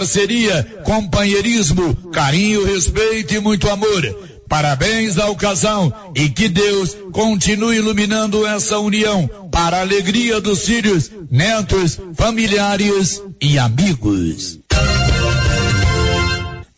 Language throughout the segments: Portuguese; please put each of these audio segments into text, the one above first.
parceria, companheirismo, carinho, respeito e muito amor. Parabéns ao casal e que Deus continue iluminando essa união para a alegria dos filhos, netos, familiares e amigos.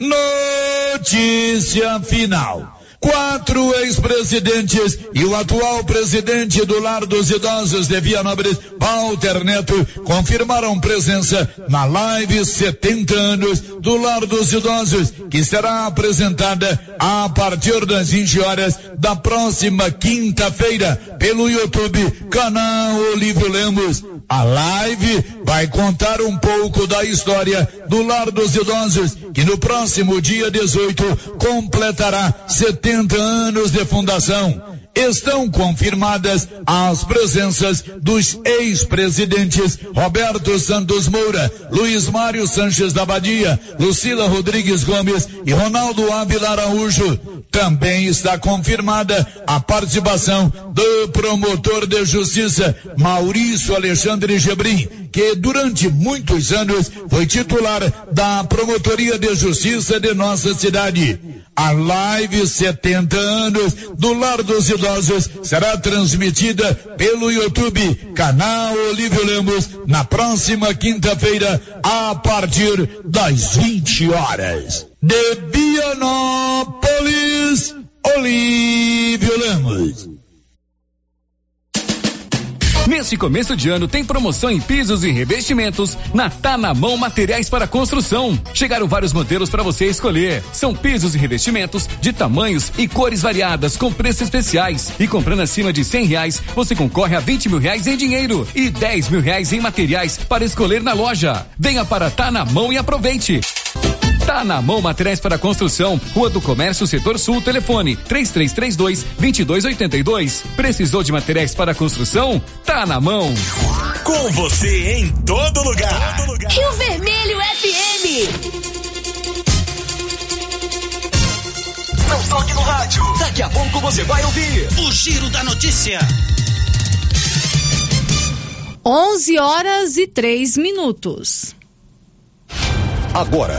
Notícia final. Quatro ex-presidentes e o atual presidente do Lar dos Idosos de Vianópolis, Walter Neto, confirmaram presença na live 70 anos do Lar dos Idosos, que será apresentada a partir das 20 horas da próxima quinta-feira pelo YouTube, canal Olívio Lemos. A live vai contar um pouco da história do Lar dos Idosos, que no próximo dia 18 completará 70 anos de fundação. Estão confirmadas as presenças dos ex-presidentes Roberto Santos Moura, Luiz Mário Sanches da Badia, Lucila Rodrigues Gomes e Ronaldo Ávila Araújo. Também está confirmada a participação do promotor de justiça Maurício Alexandre Gebrim, que durante muitos anos foi titular da Promotoria de Justiça de nossa cidade. A live 70 anos do Lar dos Idosos será transmitida pelo YouTube, canal Olívio Lemos, na próxima quinta-feira, a partir das 20 horas. De Vianópolis, Olívio Lemos. Neste começo de ano tem promoção em pisos e revestimentos na Tá na Mão Materiais para Construção. Chegaram vários modelos para você escolher. São pisos e revestimentos de tamanhos e cores variadas com preços especiais. E comprando acima de cem reais, você concorre a 20 mil reais em dinheiro e 10 mil reais em materiais para escolher na loja. Venha para Tá na Mão e aproveite. Tá na mão materiais para construção. Rua do Comércio, Setor Sul, telefone 3332 2282. Precisou de materiais para construção? Tá na mão. Com você em todo lugar. Todo lugar. Rio Vermelho FM. Não toque no rádio. Daqui a pouco você vai ouvir o Giro da Notícia. 11 horas e 3 minutos. Agora,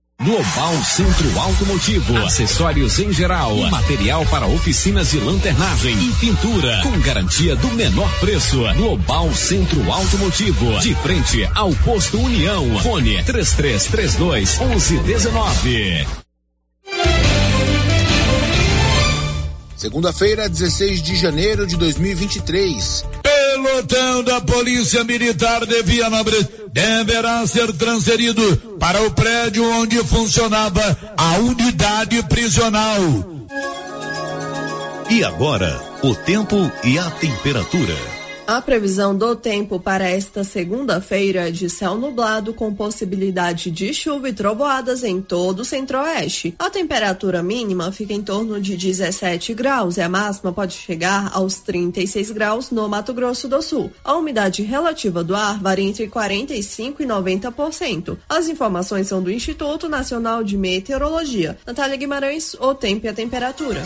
Global Centro Automotivo, acessórios em geral, material para oficinas de lanternagem e pintura, com garantia do menor preço. Global Centro Automotivo, de frente ao posto União. Fone 3332 1119. Segunda-feira, 16 de janeiro de 2023. Pelotão da Polícia Militar de Vianópolis deverá ser transferido para o prédio onde funcionava a unidade prisional. E agora, o tempo e a temperatura. A previsão do tempo para esta segunda-feira é de céu nublado com possibilidade de chuva e trovoadas em todo o centro-oeste. A temperatura mínima fica em torno de 17 graus e a máxima pode chegar aos 36 graus no Mato Grosso do Sul. A umidade relativa do ar varia entre 45 e 90%. As informações são do Instituto Nacional de Meteorologia. Natália Guimarães, o tempo e a temperatura.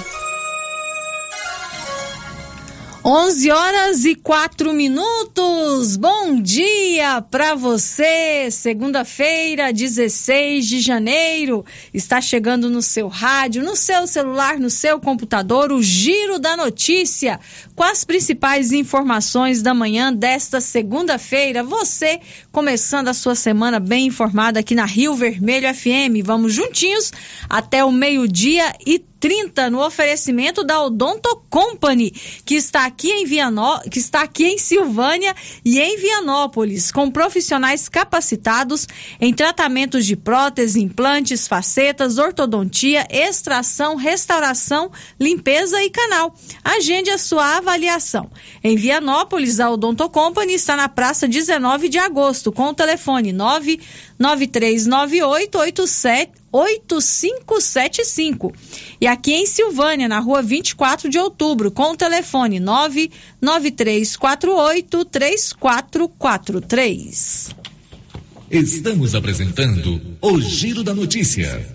11 horas e 4 minutos. Bom dia para você. Segunda-feira, 16 de janeiro. Está chegando no seu rádio, no seu celular, no seu computador, o Giro da Notícia, com as principais informações da manhã desta segunda-feira. Você começando a sua semana bem informada aqui na Rio Vermelho FM. Vamos juntinhos até o meio-dia e 30 no oferecimento da Odonto Company, que está aqui em Vianó, que está aqui em Silvânia e em Vianópolis, com profissionais capacitados em tratamentos de prótese, implantes, facetas, ortodontia, extração, restauração, limpeza e canal. Agende a sua avaliação. Em Vianópolis, a Odonto Company está na praça 19 de agosto, com o telefone 99398 87 8575. E aqui em Silvânia, na rua 24 de outubro, com o telefone 99348 3443. Estamos apresentando o Giro da Notícia.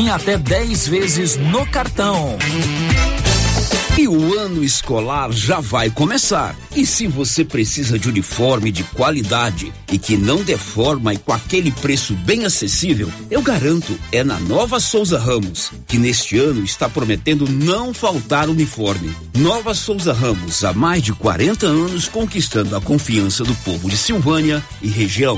até 10 vezes no cartão. E o ano escolar já vai começar. E se você precisa de uniforme de qualidade e que não deforma e com aquele preço bem acessível, eu garanto, é na Nova Souza Ramos, que neste ano está prometendo não faltar uniforme. Nova Souza Ramos, há mais de 40 anos conquistando a confiança do povo de Silvânia e região.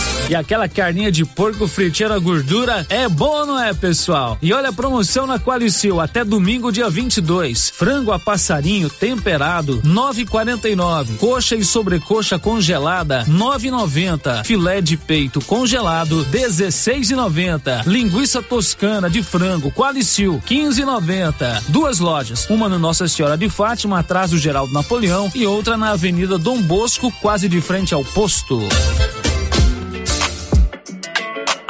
E aquela carninha de porco fritinha gordura é boa, não é, pessoal? E olha a promoção na Qualicil até domingo, dia 22. Frango a passarinho temperado 9,49. Coxa e sobrecoxa congelada 9,90. Filé de peito congelado 16,90. Linguiça toscana de frango Qualicil 15,90. Duas lojas, uma no Nossa Senhora de Fátima, atrás do Geraldo Napoleão, e outra na Avenida Dom Bosco, quase de frente ao posto.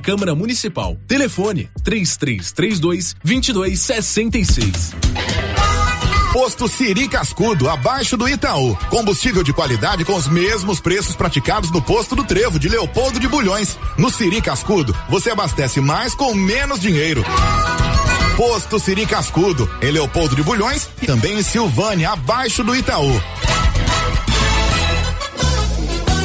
Câmara Municipal. Telefone 3332 2266. Posto Siri Cascudo, abaixo do Itaú. Combustível de qualidade com os mesmos preços praticados no posto do Trevo de Leopoldo de Bulhões. No Siri Cascudo, você abastece mais com menos dinheiro. Posto Siri Cascudo, em Leopoldo de Bulhões e também em Silvânia, abaixo do Itaú.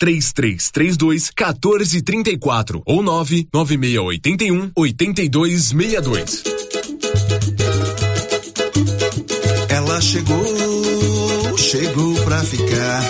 3332 1434 ou 99681 8262. Ela chegou, chegou pra ficar.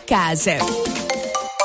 casa.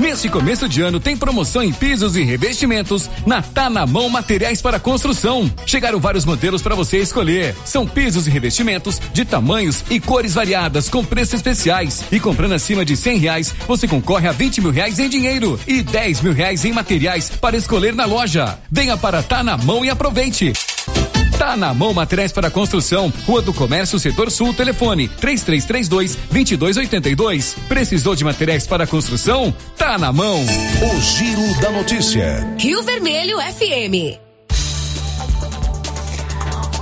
Neste começo de ano tem promoção em pisos e revestimentos na Tá na Mão Materiais para Construção. Chegaram vários modelos para você escolher. São pisos e revestimentos de tamanhos e cores variadas com preços especiais. E comprando acima de cem reais, você concorre a 20 mil reais em dinheiro e 10 mil reais em materiais para escolher na loja. Venha para Tá na Mão e aproveite. Tá na mão materiais para construção. Rua do Comércio, Setor Sul, telefone 3332 2282. Precisou de materiais para construção? Tá na mão. O Giro da Notícia. Rio Vermelho FM.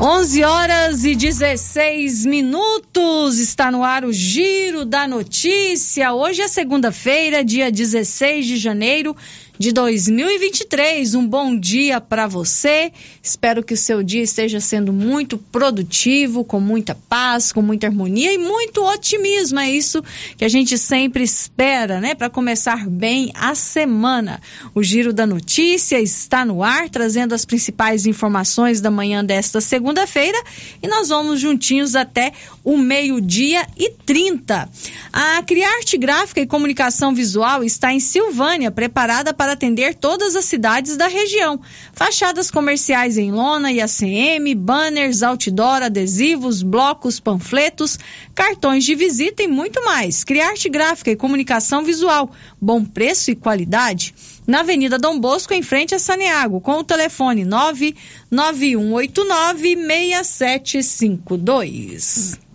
11 horas e 16 minutos. Está no ar o Giro da Notícia. Hoje é segunda-feira, dia 16 de janeiro de 2023. Um bom dia para você. Espero que o seu dia esteja sendo muito produtivo, com muita paz, com muita harmonia e muito otimismo. É isso que a gente sempre espera, né? Para começar bem a semana. O Giro da Notícia está no ar, trazendo as principais informações da manhã desta segunda-feira e nós vamos juntinhos até o meio-dia e 30. A Criarte Gráfica e Comunicação Visual está em Silvânia, preparada para atender todas as cidades da região. Fachadas comerciais em lona e ACM, banners, outdoor, adesivos, blocos, panfletos, cartões de visita e muito mais. Criarte Gráfica e Comunicação Visual, bom preço e qualidade. Na Avenida Dom Bosco, em frente a Saneago, com o telefone 99189 6752.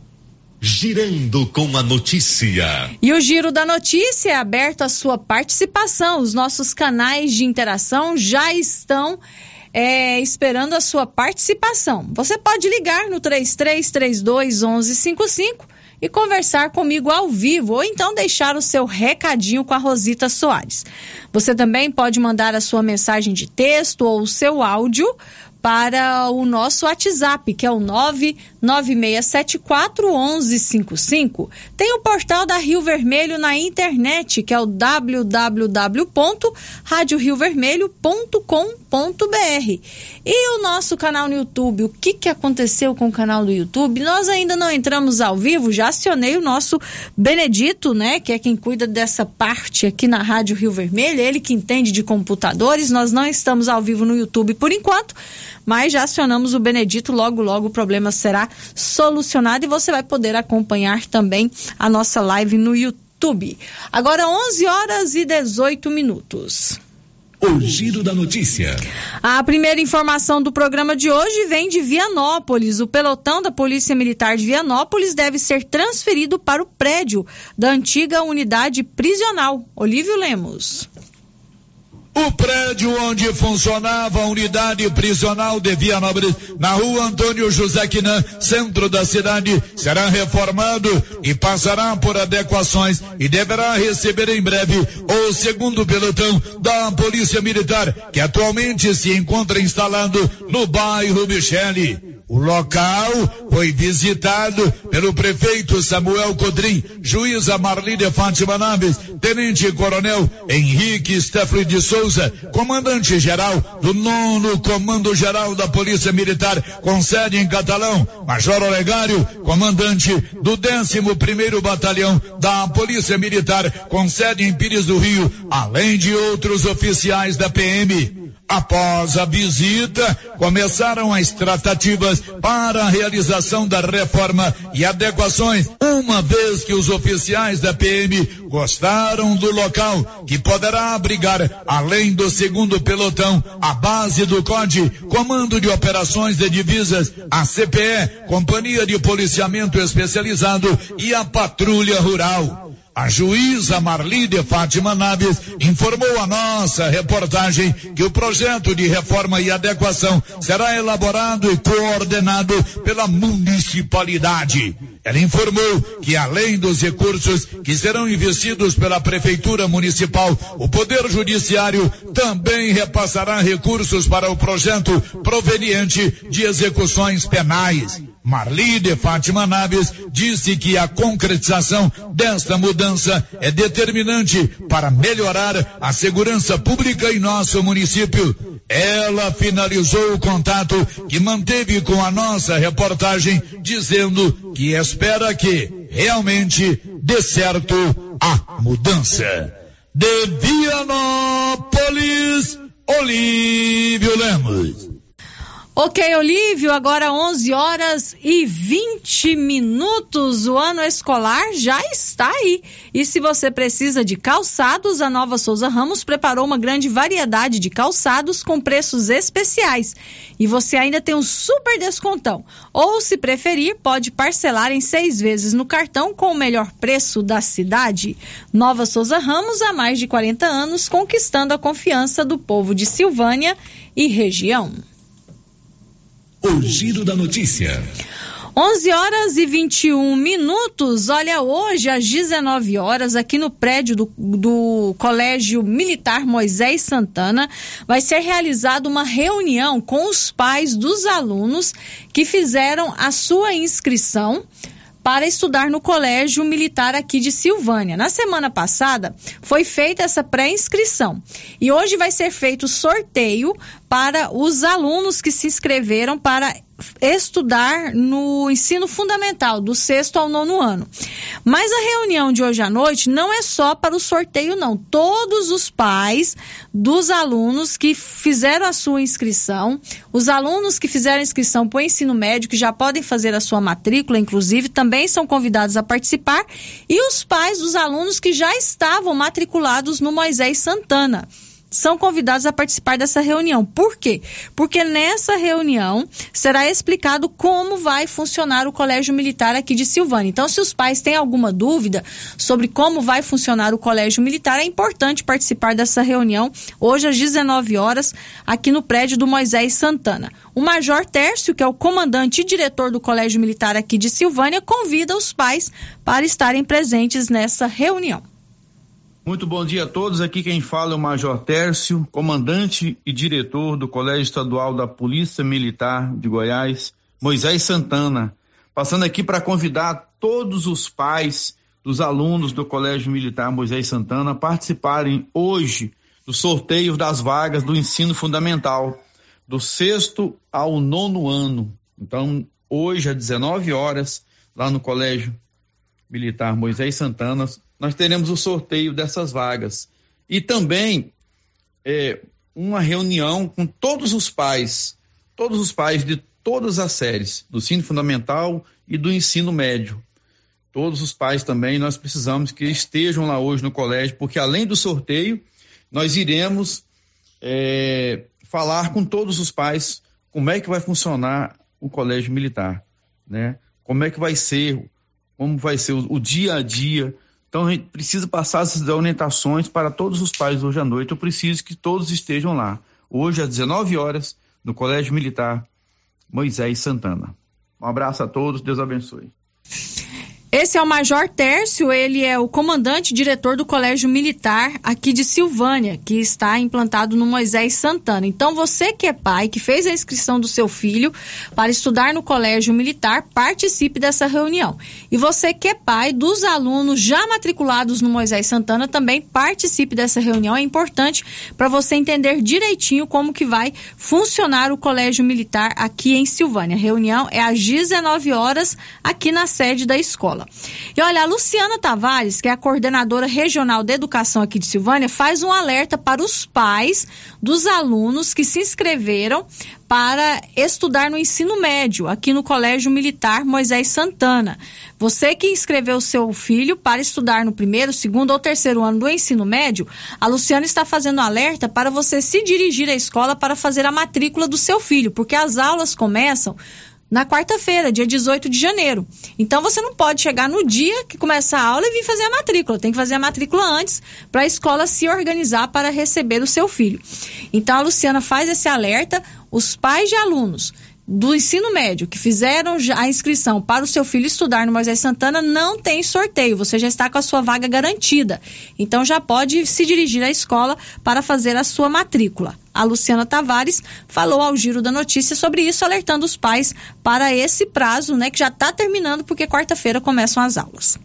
Girando com a notícia. E o Giro da Notícia é aberto à sua participação. Os nossos canais de interação já estão é, esperando a sua participação. Você pode ligar no 3332 1155 e conversar comigo ao vivo ou então deixar o seu recadinho com a Rosita Soares. Você também pode mandar a sua mensagem de texto ou o seu áudio para o nosso WhatsApp, que é o 99674 1155. Tem o portal da Rio Vermelho na internet, que é o www.radioriovermelho.com.br. E o nosso canal no YouTube, o que, que aconteceu com o canal do YouTube? Nós ainda não entramos ao vivo, já acionei o nosso Benedito, né, que é quem cuida dessa parte aqui na Rádio Rio Vermelho, ele que entende de computadores. Nós não estamos ao vivo no YouTube por enquanto, mas já acionamos o Benedito, logo logo o problema será solucionado e você vai poder acompanhar também a nossa live no YouTube. Agora 11 horas e 18 minutos. O Giro da Notícia. A primeira informação do programa de hoje vem de Vianópolis. O pelotão da Polícia Militar de Vianópolis deve ser transferido para o prédio da antiga unidade prisional. Olívio Lemos. O prédio onde funcionava a unidade prisional de Vianópolis, na rua Antônio José Quinan, centro da cidade, será reformado e passará por adequações e deverá receber em breve o segundo pelotão da Polícia Militar, que atualmente se encontra instalado no bairro Michele. O local foi visitado pelo prefeito Samuel Codrim, juíza Marlídia Fátima Naves, tenente coronel Henrique Steffley de Souza, comandante geral do nono Comando Geral da Polícia Militar, com sede em Catalão, Major Olegário, comandante do 11 primeiro Batalhão da Polícia Militar, com sede em Pires do Rio, além de outros oficiais da PM. Após a visita, começaram as tratativas para a realização da reforma e adequações, uma vez que os oficiais da PM gostaram do local, que poderá abrigar, além do segundo pelotão, a base do COD, Comando de Operações de Divisas, a CPE, Companhia de Policiamento Especializado e a Patrulha Rural. A juíza Marli de Fátima Naves informou a nossa reportagem que o projeto de reforma e adequação será elaborado e coordenado pela municipalidade. Ela informou que além dos recursos que serão investidos pela Prefeitura Municipal, o Poder Judiciário também repassará recursos para o projeto proveniente de execuções penais. Marli de Fátima Naves disse que a concretização desta mudança é determinante para melhorar a segurança pública em nosso município. Ela finalizou o contato que manteve com a nossa reportagem, dizendo que espera que realmente dê certo a mudança. De Vianópolis, Olívio Lemos. Ok, Olívio, agora 11 horas e 20 minutos. O ano escolar já está aí. E se você precisa de calçados, a Nova Souza Ramos preparou uma grande variedade de calçados com preços especiais. E você ainda tem um super descontão. Ou, se preferir, pode parcelar em seis vezes no cartão com o melhor preço da cidade. Nova Souza Ramos, há mais de 40 anos, conquistando a confiança do povo de Silvânia e região. O Giro da Notícia. 11 horas e 21 minutos. Olha, hoje às 19 horas, aqui no prédio do, do, Colégio Militar Moisés Santana, vai ser realizada uma reunião com os pais dos alunos que fizeram a sua inscrição para estudar no Colégio Militar aqui de Silvânia. Na semana passada foi feita essa pré-inscrição e hoje vai ser feito sorteio para os alunos que se inscreveram para estudar no ensino fundamental, do sexto ao nono ano. Mas a reunião de hoje à noite não é só para o sorteio, não. Todos os pais dos alunos que fizeram a sua inscrição, os alunos que fizeram a inscrição para o ensino médio, que já podem fazer a sua matrícula, inclusive, também são convidados a participar, e os pais dos alunos que já estavam matriculados no Moisés Santana são convidados a participar dessa reunião. Por quê? Porque nessa reunião será explicado como vai funcionar o Colégio Militar aqui de Silvânia. Então, se os pais têm alguma dúvida sobre como vai funcionar o Colégio Militar, é importante participar dessa reunião hoje às 19 horas aqui no prédio do Moisés Santana. O Major Tércio, que é o comandante e diretor do Colégio Militar aqui de Silvânia, convida os pais para estarem presentes nessa reunião. Muito bom dia a todos. Aqui quem fala é o Major Tércio, comandante e diretor do Colégio Estadual da Polícia Militar de Goiás, Moisés Santana. Passando aqui para convidar todos os pais dos alunos do Colégio Militar Moisés Santana a participarem hoje do sorteio das vagas do ensino fundamental, do sexto ao nono ano. Então, hoje, às 19 horas, lá no Colégio Militar Moisés Santana, nós teremos o sorteio dessas vagas. E também é, uma reunião com todos os pais, todos os pais de todas as séries, do ensino fundamental e do ensino médio. Todos os pais também, nós precisamos que estejam lá hoje no colégio, porque além do sorteio, nós iremos é, falar com todos os pais como é que vai funcionar o colégio militar, né? Como é que vai ser, como vai ser o, o dia a dia então a gente precisa passar essas orientações para todos os pais hoje à noite. Eu preciso que todos estejam lá. Hoje às 19 horas, no Colégio Militar Moisés Santana. Um abraço a todos, Deus abençoe. Esse é o Major Tércio, ele é o comandante diretor do Colégio Militar aqui de Silvânia, que está implantado no Moisés Santana. Então, você que é pai, que fez a inscrição do seu filho para estudar no Colégio Militar, participe dessa reunião. E você que é pai dos alunos já matriculados no Moisés Santana, também participe dessa reunião. É importante para você entender direitinho como que vai funcionar o Colégio Militar aqui em Silvânia. A reunião é às 19 horas aqui na sede da escola escola. E olha, a Luciana Tavares, que é a coordenadora regional de educação aqui de Silvânia, faz um alerta para os pais dos alunos que se inscreveram para estudar no ensino médio, aqui no Colégio Militar Moisés Santana. Você que inscreveu seu filho para estudar no primeiro, segundo ou terceiro ano do ensino médio, a Luciana está fazendo alerta para você se dirigir à escola para fazer a matrícula do seu filho, porque as aulas começam na quarta-feira, dia 18 de janeiro. Então você não pode chegar no dia que começa a aula e vir fazer a matrícula. Tem que fazer a matrícula antes para a escola se organizar para receber o seu filho. Então a Luciana faz esse alerta. Os pais de alunos do ensino médio que fizeram a inscrição para o seu filho estudar no Moisés Santana não tem sorteio, você já está com a sua vaga garantida. Então já pode se dirigir à escola para fazer a sua matrícula. A Luciana Tavares falou ao Giro da Notícia sobre isso, alertando os pais para esse prazo, né, que já está terminando porque quarta-feira começam as aulas.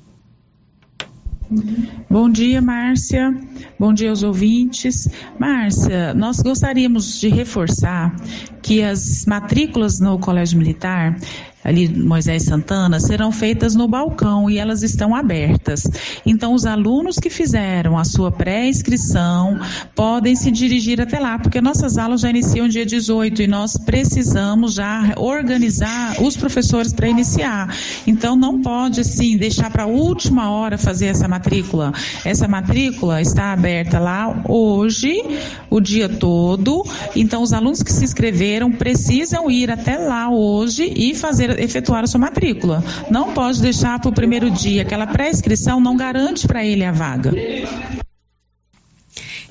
Bom dia, Márcia. Bom dia aos ouvintes. Márcia, nós gostaríamos de reforçar que as matrículas no Colégio Militar ali Moisés Santana, serão feitas no balcão e elas estão abertas. Então, os alunos que fizeram a sua pré-inscrição podem se dirigir até lá, porque nossas aulas já iniciam dia 18 e nós precisamos já organizar os professores para iniciar. Então, não pode, assim, deixar para a última hora fazer essa matrícula. Essa matrícula está aberta lá hoje, o dia todo. Então, os alunos que se inscreveram precisam ir até lá hoje e fazer efetuar a sua matrícula. Não pode deixar para o primeiro dia. Aquela pré-inscrição não garante para ele a vaga.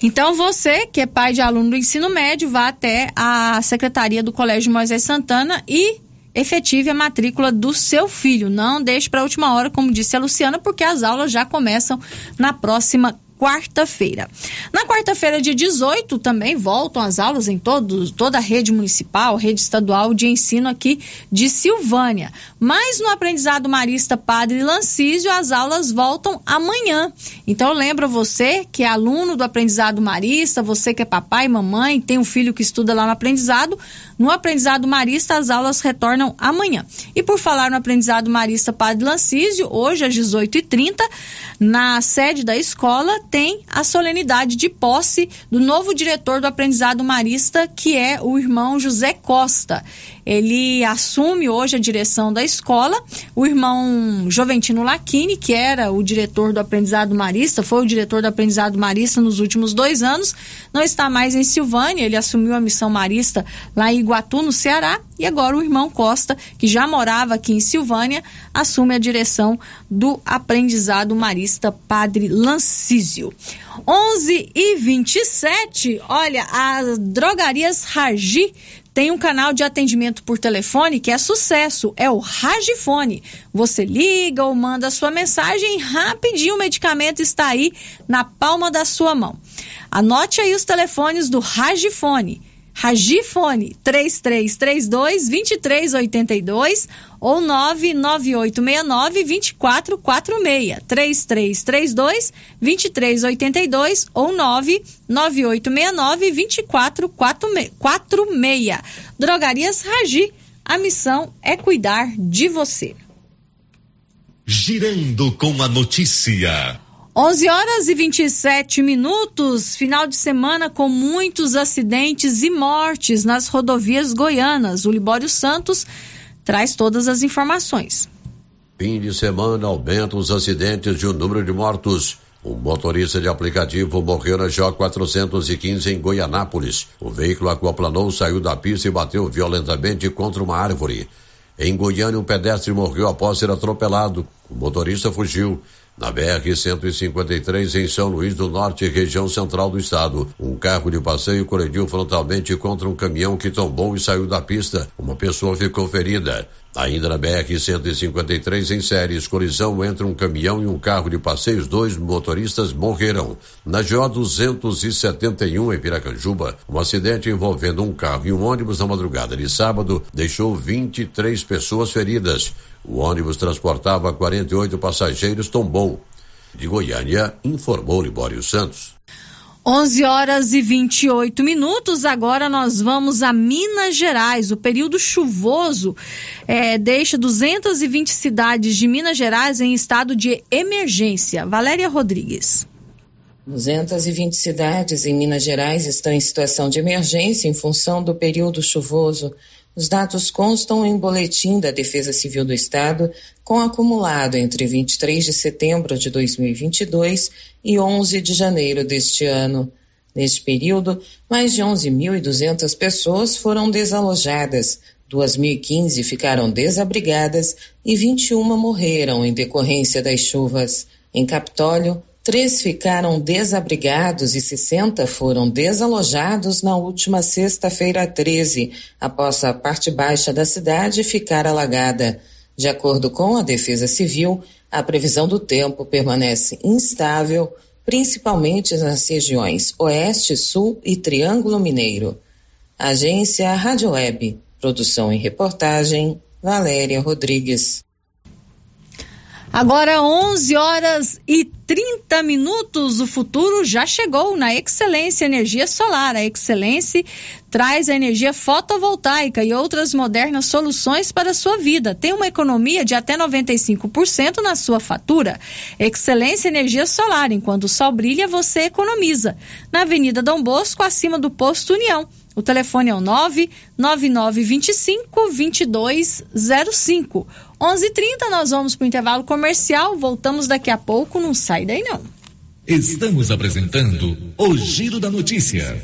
Então, você, que é pai de aluno do ensino médio, vá até a secretaria do Colégio Moisés Santana e efetive a matrícula do seu filho. Não deixe para a última hora, como disse a Luciana, porque as aulas já começam na próxima quarta-feira. Na quarta-feira, dia 18, também voltam as aulas em todo, toda a rede municipal, rede estadual de ensino aqui de Silvânia. Mas no aprendizado marista Padre Lancísio, as aulas voltam amanhã. Então, lembra você que é aluno do aprendizado marista, você que é papai mamãe, tem um filho que estuda lá no aprendizado, no aprendizado marista, as aulas retornam amanhã. E por falar no aprendizado marista Padre Lancísio, hoje às 18h30, na sede da escola, tem a solenidade de posse do novo diretor do aprendizado marista, que é o irmão José Costa. Ele assume hoje a direção da escola. O irmão Joventino Lachini, que era o diretor do aprendizado marista, foi o diretor do aprendizado marista nos últimos dois anos, não está mais em Silvânia. Ele assumiu a missão marista lá em Iguatu, no Ceará. E agora o irmão Costa, que já morava aqui em Silvânia, assume a direção do aprendizado marista Padre Lancísio. 11 e 27, olha, as drogarias Ragi tem um canal de atendimento por telefone que é sucesso, é o Ragifone. Você liga ou manda sua mensagem rapidinho o medicamento está aí na palma da sua mão. Anote aí os telefones do Ragifone. Ragifone 3332 2382 ou 99869 2446 3332 2382 ou 99869 2446 Drogarias Ragi, a missão é cuidar de você. Girando com a notícia. 11 horas e 27 minutos, final de semana com muitos acidentes e mortes nas rodovias goianas. O Libório Santos traz todas as informações. Fim de semana aumenta os acidentes e o número de mortos. Um motorista de aplicativo morreu na J 415 em Goianápolis. O veículo aquaplanou, saiu da pista e bateu violentamente contra uma árvore. Em Goiânia, um pedestre morreu após ser atropelado. O motorista fugiu. Na BR-153, em São Luís do Norte, região central do estado, um carro de passeio colidiu frontalmente contra um caminhão que tombou e saiu da pista. Uma pessoa ficou ferida. Ainda na BR-153, em séries, colisão entre um caminhão e um carro de passeios, dois motoristas morreram. Na GO 271, em Piracanjuba, um acidente envolvendo um carro e um ônibus na madrugada de sábado deixou 23 pessoas feridas. O ônibus transportava 48 passageiros, tombou. De Goiânia, informou Libório Santos. 11 horas e 28 minutos. Agora nós vamos a Minas Gerais. O período chuvoso é, deixa 220 cidades de Minas Gerais em estado de emergência. Valéria Rodrigues. 220 cidades em Minas Gerais estão em situação de emergência em função do período chuvoso. Os dados constam em boletim da Defesa Civil do Estado, com acumulado entre 23 de setembro de 2022 e 11 de janeiro deste ano. Neste período, mais de 11.200 pessoas foram desalojadas, 2.015 ficaram desabrigadas e 21 morreram em decorrência das chuvas. Em Capitólio, três ficaram desabrigados e 60 foram desalojados na última sexta-feira 13, após a parte baixa da cidade ficar alagada. De acordo com a Defesa Civil, a previsão do tempo permanece instável principalmente nas regiões Oeste, Sul e Triângulo Mineiro. Agência Rádio Web. Produção e reportagem, Valéria Rodrigues. Agora 11 horas e 30 minutos, o futuro já chegou na Excelência Energia Solar. A Excelência traz a energia fotovoltaica e outras modernas soluções para a sua vida. Tem uma economia de até 95% na sua fatura. Excelência Energia Solar, enquanto o sol brilha, você economiza. Na Avenida Dom Bosco, acima do Posto União. O telefone é o 99925 2205. 11:30 nós vamos para o intervalo comercial. Voltamos daqui a pouco. Não sai daí não. Estamos apresentando o Giro da Notícia.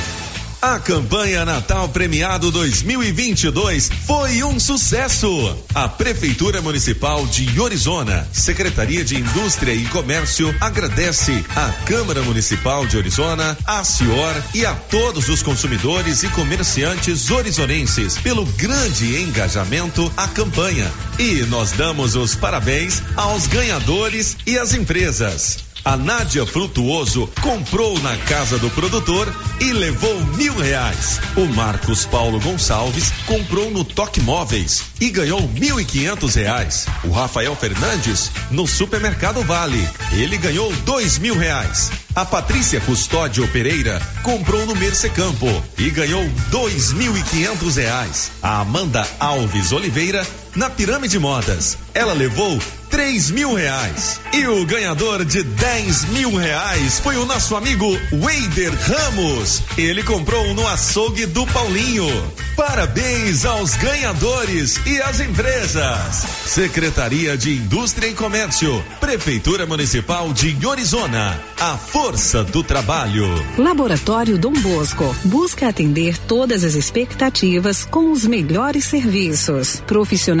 A campanha Natal Premiado 2022 foi um sucesso. A Prefeitura Municipal de Orizona, Secretaria de Indústria e Comércio agradece à Câmara Municipal de Orizona, à Cior e a todos os consumidores e comerciantes orizonenses pelo grande engajamento à campanha. E nós damos os parabéns aos ganhadores e às empresas. A Nádia Frutuoso comprou na casa do produtor e levou mil reais. O Marcos Paulo Gonçalves comprou no Toque Móveis e ganhou mil e quinhentos reais. O Rafael Fernandes no Supermercado Vale. Ele ganhou dois mil reais. A Patrícia Custódio Pereira comprou no Mercecampo e ganhou dois mil e quinhentos reais. A Amanda Alves Oliveira na Pirâmide Modas. Ela levou três mil reais. E o ganhador de dez mil reais foi o nosso amigo Weider Ramos. Ele comprou no açougue do Paulinho. Parabéns aos ganhadores e às empresas. Secretaria de Indústria e Comércio. Prefeitura Municipal de Orizona. A força do trabalho. Laboratório Dom Bosco busca atender todas as expectativas com os melhores serviços. Profissionais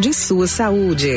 de sua saúde.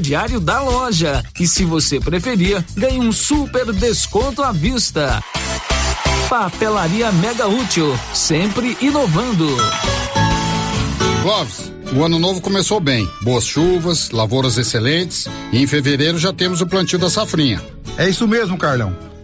crediário da loja. E se você preferir, ganhe um super desconto à vista. Papelaria Mega Útil, sempre inovando. Clóvis, o ano novo começou bem. Boas chuvas, lavouras excelentes e em fevereiro já temos o plantio da safrinha. É isso mesmo, Carlão.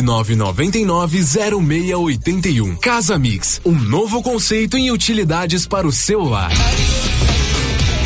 999990681. Casa Mix, um novo conceito em utilidades para o seu lar.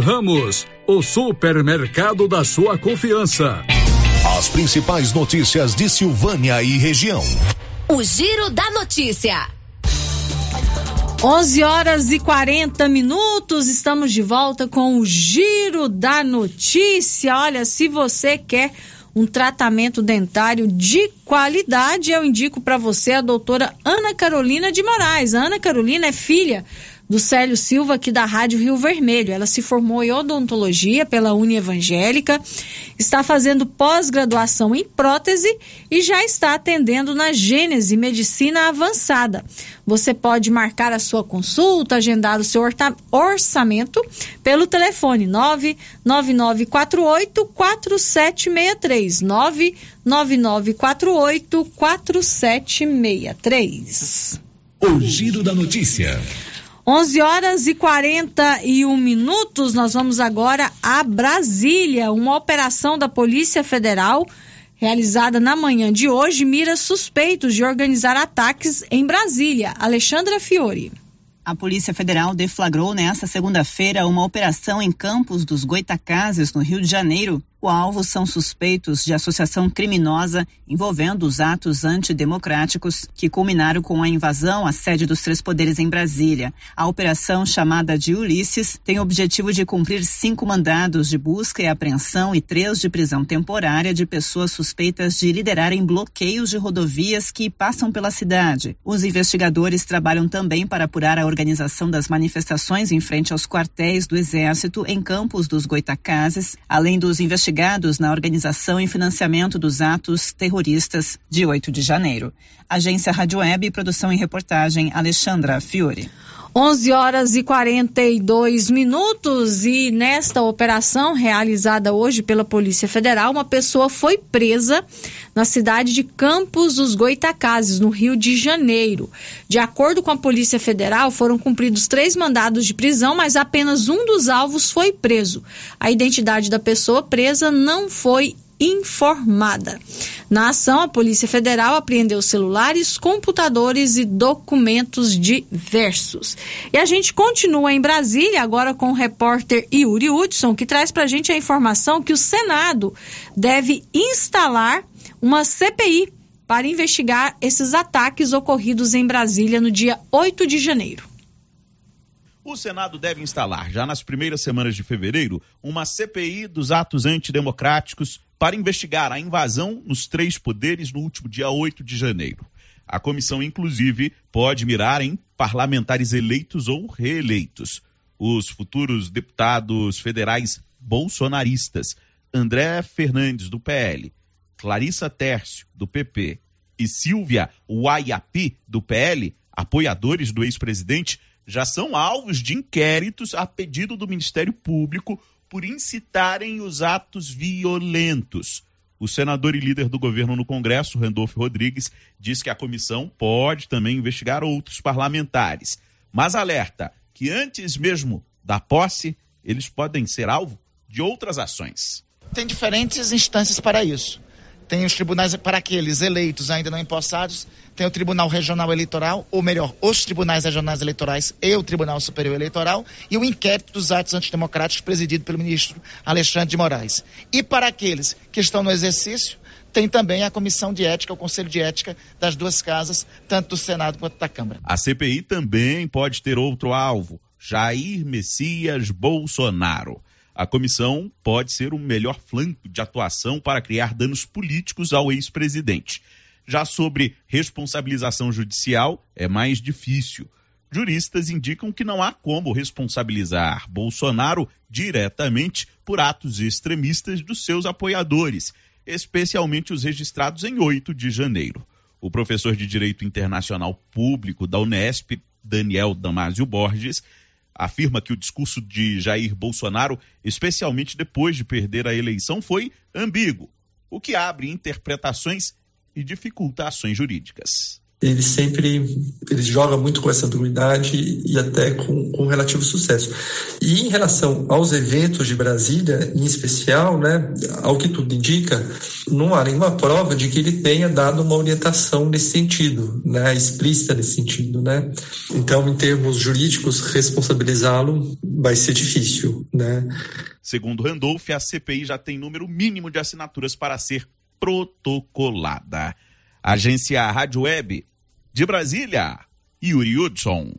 Ramos, o supermercado da sua confiança. As principais notícias de Silvânia e região. O Giro da Notícia. 11 horas e 40 minutos, estamos de volta com o Giro da Notícia. Olha, se você quer um tratamento dentário de qualidade, eu indico para você a doutora Ana Carolina de Moraes. A Ana Carolina é filha do Célio Silva, aqui da Rádio Rio Vermelho. Ela se formou em odontologia pela Uni Evangélica, está fazendo pós-graduação em prótese e já está atendendo na Gênese Medicina Avançada. Você pode marcar a sua consulta, agendar o seu orçamento pelo telefone 99948 4763 99948 4763. O Giro da Notícia. 11 horas e 41 minutos. Nós vamos agora a Brasília. Uma operação da Polícia Federal realizada na manhã de hoje mira suspeitos de organizar ataques em Brasília. Alexandra Fiore. A Polícia Federal deflagrou nesta segunda-feira uma operação em Campos dos Goitacazes, no Rio de Janeiro. O alvo são suspeitos de associação criminosa envolvendo os atos antidemocráticos que culminaram com a invasão à sede dos três poderes em Brasília. A operação, chamada de Ulisses, tem o objetivo de cumprir cinco mandados de busca e apreensão e três de prisão temporária de pessoas suspeitas de liderarem bloqueios de rodovias que passam pela cidade. Os investigadores trabalham também para apurar a organização das manifestações em frente aos quartéis do Exército em Campos dos Goitacazes, além dos investigadores investigados na organização e financiamento dos atos terroristas de 8 de janeiro. Agência Rádio Web, produção e reportagem Alexandra Fiore. 11 horas e 42 minutos e nesta operação realizada hoje pela Polícia Federal, uma pessoa foi presa na cidade de Campos dos Goitacazes, no Rio de Janeiro. De acordo com a Polícia Federal, foram cumpridos três mandados de prisão, mas apenas um dos alvos foi preso. A identidade da pessoa presa não foi informada. Na ação, a Polícia Federal apreendeu celulares, computadores e documentos diversos. E a gente continua em Brasília, agora com o repórter Yuri Hudson, que traz para a gente a informação que o Senado deve instalar uma CPI para investigar esses ataques ocorridos em Brasília no dia 8 de janeiro. O Senado deve instalar, já nas primeiras semanas de fevereiro, uma CPI dos atos antidemocráticos para investigar a invasão nos três poderes no último dia 8 de janeiro. A comissão, inclusive, pode mirar em parlamentares eleitos ou reeleitos. Os futuros deputados federais bolsonaristas André Fernandes, do PL, Clarissa Tércio, do PP, e Silvia Uaiapi, do PL, apoiadores do ex-presidente, já são alvos de inquéritos a pedido do Ministério Público por incitarem os atos violentos. O senador e líder do governo no Congresso, Randolfo Rodrigues, diz que a comissão pode também investigar outros parlamentares, mas alerta que antes mesmo da posse, eles podem ser alvo de outras ações. Tem diferentes instâncias para isso. Tem os tribunais para aqueles eleitos ainda não empossados, tem o Tribunal Regional Eleitoral, ou melhor, os tribunais regionais eleitorais e o Tribunal Superior Eleitoral, e o inquérito dos atos antidemocráticos presidido pelo ministro Alexandre de Moraes. E para aqueles que estão no exercício, tem também a comissão de ética, o conselho de ética das duas casas, tanto do Senado quanto da Câmara. A CPI também pode ter outro alvo: Jair Messias Bolsonaro. A comissão pode ser o melhor flanco de atuação para criar danos políticos ao ex-presidente. Já sobre responsabilização judicial, é mais difícil. Juristas indicam que não há como responsabilizar Bolsonaro diretamente por atos extremistas dos seus apoiadores, especialmente os registrados em 8 de janeiro. O professor de Direito Internacional Público da Unesp, Daniel Damásio Borges, afirma que o discurso de Jair Bolsonaro, especialmente depois de perder a eleição, foi ambíguo, o que abre interpretações e dificulta ações jurídicas ele sempre ele joga muito com essa ambiguidade e até com, com relativo sucesso. E em relação aos eventos de Brasília, em especial, né, ao que tudo indica, não há nenhuma prova de que ele tenha dado uma orientação nesse sentido, né, explícita nesse sentido, né. Então, em termos jurídicos, responsabilizá-lo vai ser difícil, né. Segundo Randolph, a CPI já tem número mínimo de assinaturas para ser protocolada. Agência Rádio Web de Brasília, Yuri Hudson.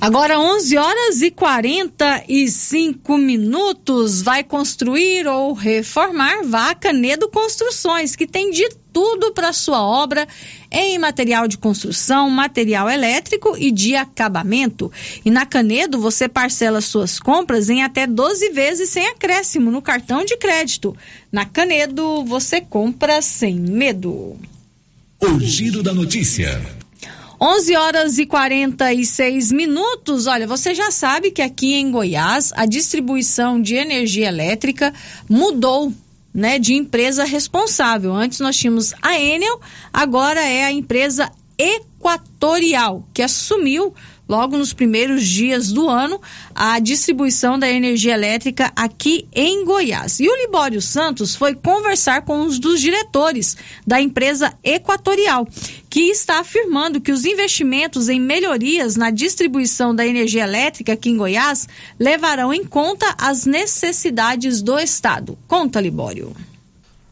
Agora 11 horas e 45 minutos. Vai construir ou reformar Vaca Nedo Construções, que tem de tudo para sua obra em material de construção, material elétrico e de acabamento. E na Canedo você parcela suas compras em até 12 vezes sem acréscimo no cartão de crédito. Na Canedo você compra sem medo. O Giro da Notícia. 11 horas e 46 minutos. Olha, você já sabe que aqui em Goiás a distribuição de energia elétrica mudou. Né, de empresa responsável. Antes nós tínhamos a Enel, agora é a empresa Equatorial, que assumiu logo nos primeiros dias do ano, a distribuição da energia elétrica aqui em Goiás. E o Libório Santos foi conversar com um dos diretores da empresa Equatorial, que está afirmando que os investimentos em melhorias na distribuição da energia elétrica aqui em Goiás levarão em conta as necessidades do Estado. Conta, Libório.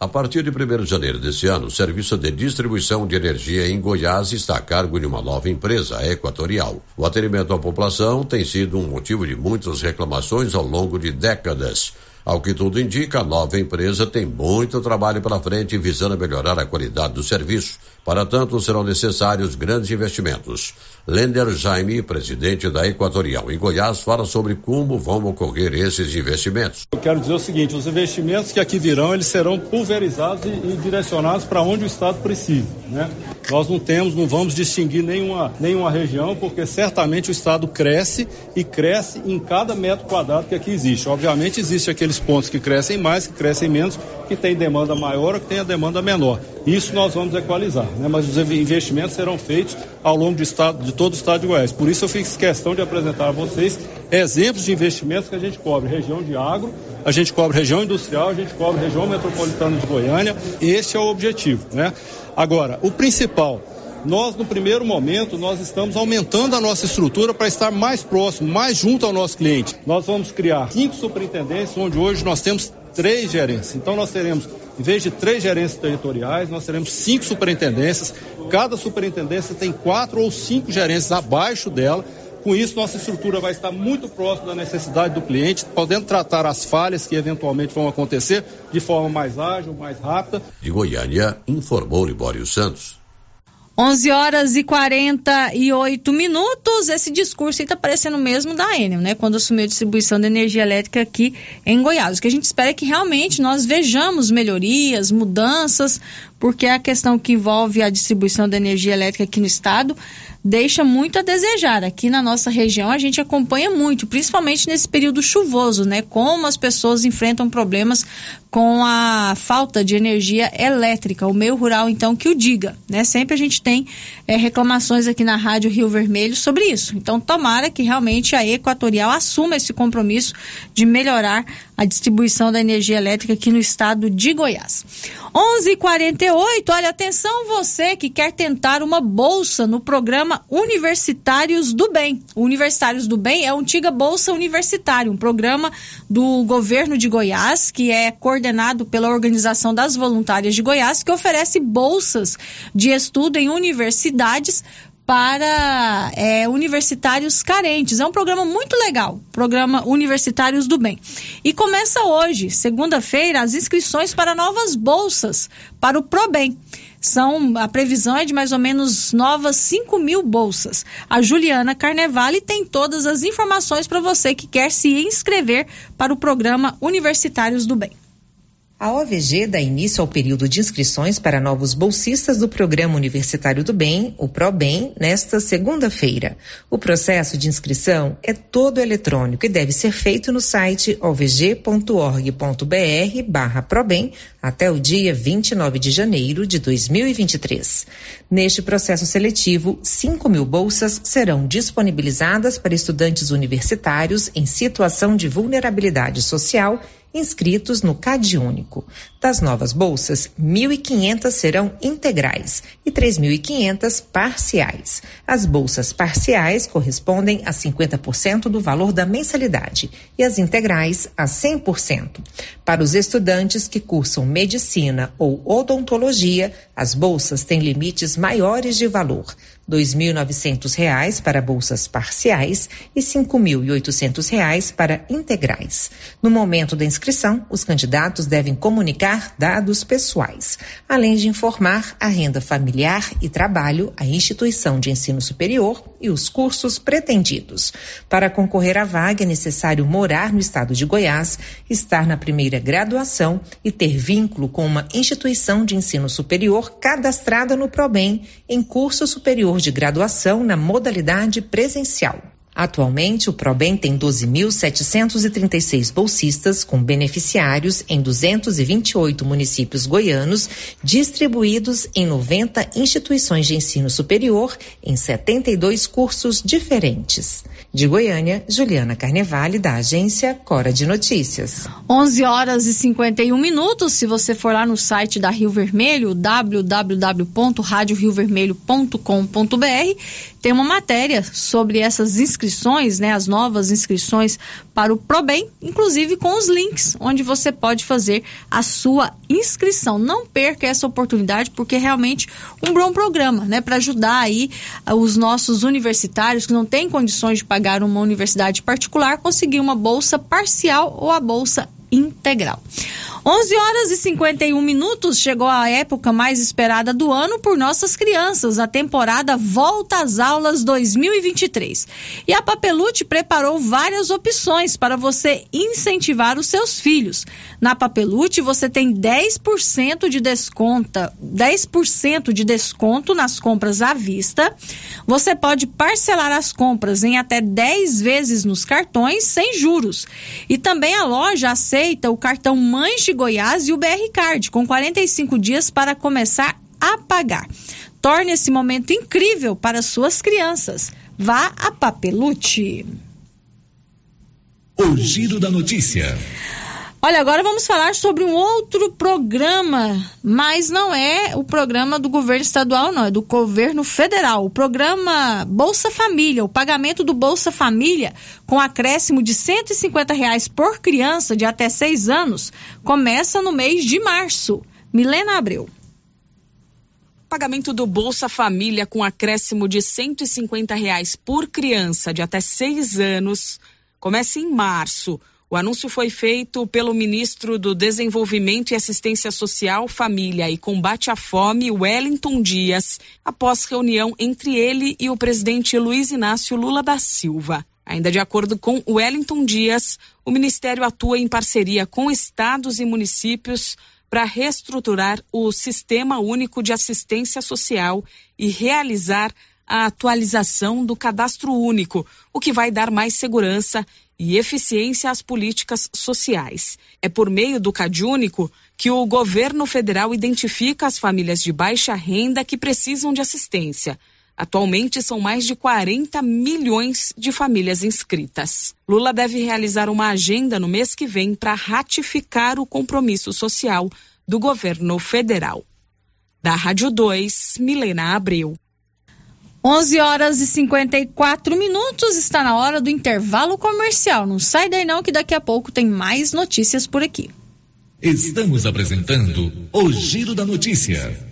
A partir de 1 de janeiro deste ano, o serviço de distribuição de energia em Goiás está a cargo de uma nova empresa, a Equatorial. O atendimento à população tem sido um motivo de muitas reclamações ao longo de décadas. Ao que tudo indica, a nova empresa tem muito trabalho pela frente visando melhorar a qualidade do serviço. Para tanto, serão necessários grandes investimentos. Lender Jaime, presidente da Equatorial em Goiás, fala sobre como vão ocorrer esses investimentos. Eu quero dizer o seguinte: os investimentos que aqui virão, eles serão pulverizados e, e direcionados para onde o Estado precisa. Né? Nós não temos, não vamos distinguir nenhuma, nenhuma região, porque certamente o Estado cresce e cresce em cada metro quadrado que aqui existe. Obviamente, existe aqueles pontos que crescem mais, que crescem menos, que tem demanda maior ou que tem a demanda menor. Isso nós vamos equalizar, né? mas os investimentos serão feitos ao longo do estado, de todo o estado de Goiás. Por isso eu fiz questão de apresentar a vocês exemplos de investimentos que a gente cobre região de agro, a gente cobre região industrial, a gente cobre região metropolitana de Goiânia. Esse é o objetivo, né? Agora, o principal, nós no primeiro momento nós estamos aumentando a nossa estrutura para estar mais próximo, mais junto ao nosso cliente. Nós vamos criar cinco superintendências, onde hoje nós temos três gerências. Então nós teremos, em vez de três gerências territoriais, nós teremos cinco superintendências. Cada superintendência tem quatro ou cinco gerências abaixo dela. Com isso, nossa estrutura vai estar muito próxima da necessidade do cliente, podendo tratar as falhas que eventualmente vão acontecer de forma mais ágil, mais rápida. De Goiânia, informou Libório Santos. 11 horas e 48 minutos. Esse discurso está parecendo o mesmo da Enel, né? Quando assumiu a distribuição de energia elétrica aqui em Goiás. O que a gente espera é que realmente nós vejamos melhorias, mudanças, porque a questão que envolve a distribuição da energia elétrica aqui no estado deixa muito a desejar. Aqui na nossa região a gente acompanha muito, principalmente nesse período chuvoso, né? Como as pessoas enfrentam problemas com a falta de energia elétrica. O meio rural, então, que o diga, né? Sempre a gente tem é, reclamações aqui na Rádio Rio Vermelho sobre isso. Então, tomara que realmente a Equatorial assuma esse compromisso de melhorar a distribuição da energia elétrica aqui no estado de Goiás. 11:48. Olha, atenção você que quer tentar uma bolsa no programa Universitários do Bem. O Universitários do Bem é a antiga Bolsa Universitária, um programa do governo de Goiás que é coordenado pela Organização das Voluntárias de Goiás, que oferece bolsas de estudo em universidades para é, universitários carentes. É um programa muito legal, programa Universitários do Bem. E começa hoje, segunda-feira, as inscrições para novas bolsas para o ProBem. São, a previsão é de mais ou menos novas 5 mil bolsas. A Juliana Carnevale tem todas as informações para você que quer se inscrever para o programa Universitários do Bem. A OVG dá início ao período de inscrições para novos bolsistas do Programa Universitário do Bem, o ProBem, nesta segunda-feira. O processo de inscrição é todo eletrônico e deve ser feito no site ovg.org.br/probem até o dia 29 de janeiro de 2023. Neste processo seletivo, 5 mil bolsas serão disponibilizadas para estudantes universitários em situação de vulnerabilidade social inscritos no CAD Único. Das novas bolsas, 1.500 serão integrais e 3.500 parciais. As bolsas parciais correspondem a 50% do valor da mensalidade e as integrais a 100%. Para os estudantes que cursam medicina ou odontologia, as bolsas têm limites maiores de valor. R$ 2.900 para bolsas parciais e R$ 5.800 para integrais. No momento da inscrição, os candidatos devem comunicar dados pessoais, além de informar a renda familiar e trabalho, a instituição de ensino superior e os cursos pretendidos. Para concorrer à vaga é necessário morar no estado de Goiás, estar na primeira graduação e ter vínculo com uma instituição de ensino superior cadastrada no ProBem em curso superior de graduação na modalidade presencial. Atualmente, o ProBem tem 12.736 bolsistas com beneficiários em 228 municípios goianos, distribuídos em 90 instituições de ensino superior em 72 cursos diferentes. De Goiânia, Juliana Carnevale, da agência Cora de Notícias. 11 horas e 51 minutos. Se você for lá no site da Rio Vermelho, www.radioriovermelho.com.br, tem uma matéria sobre essas inscrições, né, as novas inscrições para o ProBem, inclusive com os links onde você pode fazer a sua inscrição. Não perca essa oportunidade porque é realmente um bom programa, né, para ajudar aí uh, os nossos universitários que não têm condições de pagar uma universidade particular conseguir uma bolsa parcial ou a bolsa integral. 11 horas e 51 minutos chegou a época mais esperada do ano por nossas crianças, a temporada Volta às Aulas 2023. E a Papelute preparou várias opções para você incentivar os seus filhos. Na Papelute você tem 10% de desconto, 10% de desconto nas compras à vista. Você pode parcelar as compras em até 10 vezes nos cartões sem juros. E também a loja aceita o cartão Mães de Goiás e o BR Card, com 45 dias para começar a pagar. Torne esse momento incrível para suas crianças. Vá a Papelute. O Giro da Notícia. Olha, agora vamos falar sobre um outro programa, mas não é o programa do governo estadual, não, é do governo federal. O programa Bolsa Família, o pagamento do Bolsa Família, com acréscimo de 150 reais por criança de até seis anos, começa no mês de março. Milena Abreu. O pagamento do Bolsa Família com acréscimo de 150 reais por criança de até seis anos começa em março. O anúncio foi feito pelo ministro do Desenvolvimento e Assistência Social, Família e Combate à Fome, Wellington Dias, após reunião entre ele e o presidente Luiz Inácio Lula da Silva. Ainda de acordo com Wellington Dias, o Ministério atua em parceria com estados e municípios para reestruturar o Sistema Único de Assistência Social e realizar a atualização do cadastro único, o que vai dar mais segurança e eficiência às políticas sociais. É por meio do CadÚnico que o governo federal identifica as famílias de baixa renda que precisam de assistência. Atualmente são mais de 40 milhões de famílias inscritas. Lula deve realizar uma agenda no mês que vem para ratificar o compromisso social do governo federal. Da Rádio 2, Milena Abreu. 11 horas e 54 minutos, está na hora do intervalo comercial. Não sai daí não que daqui a pouco tem mais notícias por aqui. Estamos apresentando o Giro da Notícia.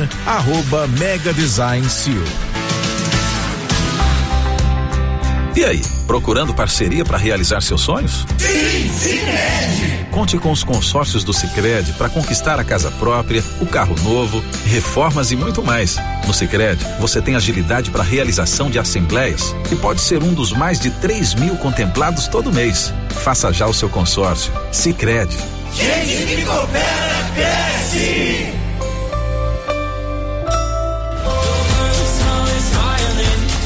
arroba Mega Design Seal. E aí, procurando parceria para realizar seus sonhos? Sim, Sicredi. Conte com os consórcios do Sicredi para conquistar a casa própria, o carro novo, reformas e muito mais. No Sicredi, você tem agilidade para realização de assembleias e pode ser um dos mais de 3 mil contemplados todo mês. Faça já o seu consórcio. Sicredi. Gente que coopera cresce.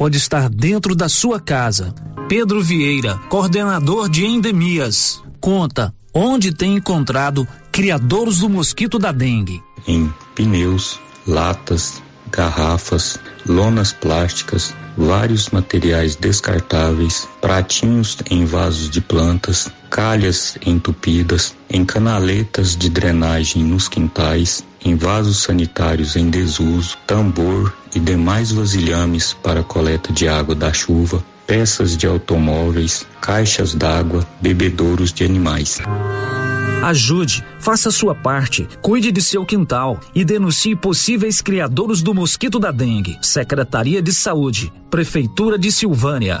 pode estar dentro da sua casa. Pedro Vieira, coordenador de endemias, conta onde tem encontrado criadores do mosquito da dengue. Em pneus, latas, garrafas, lonas plásticas, vários materiais descartáveis, pratinhos em vasos de plantas, calhas entupidas, em canaletas de drenagem nos quintais, em vasos sanitários em desuso, tambor e demais vasilhames para coleta de água da chuva, peças de automóveis, caixas d'água, bebedouros de animais. Ajude, faça sua parte, cuide de seu quintal e denuncie possíveis criadores do mosquito da dengue. Secretaria de Saúde, Prefeitura de Silvânia.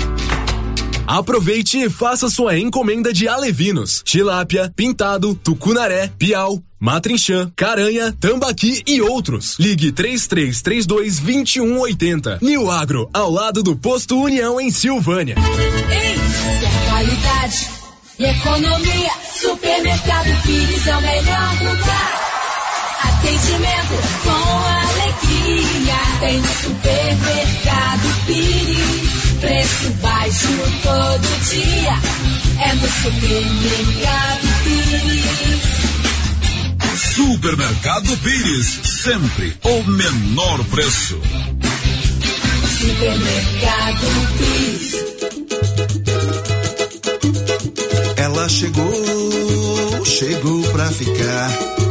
Aproveite e faça sua encomenda de alevinos, tilápia, pintado, tucunaré, piau, matrinchã, caranha, tambaqui e outros. Ligue 3332 2180. New Agro, ao lado do posto União em Silvânia. Ei, qualidade e economia. Supermercado Pires é o melhor lugar. Atendimento com alegria. Tem no supermercado Pires. Preço baixo todo dia. É no supermercado Pires. Supermercado Pires, sempre o menor preço. Supermercado Pires. Ela chegou, chegou pra ficar.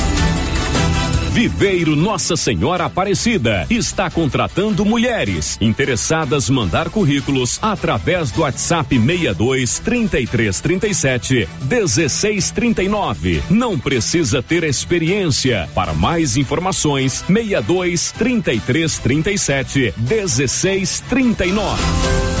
Viveiro Nossa Senhora Aparecida está contratando mulheres interessadas mandar currículos através do WhatsApp 62 33 37 16 39. Não precisa ter experiência. Para mais informações, 62 33 37 16 39.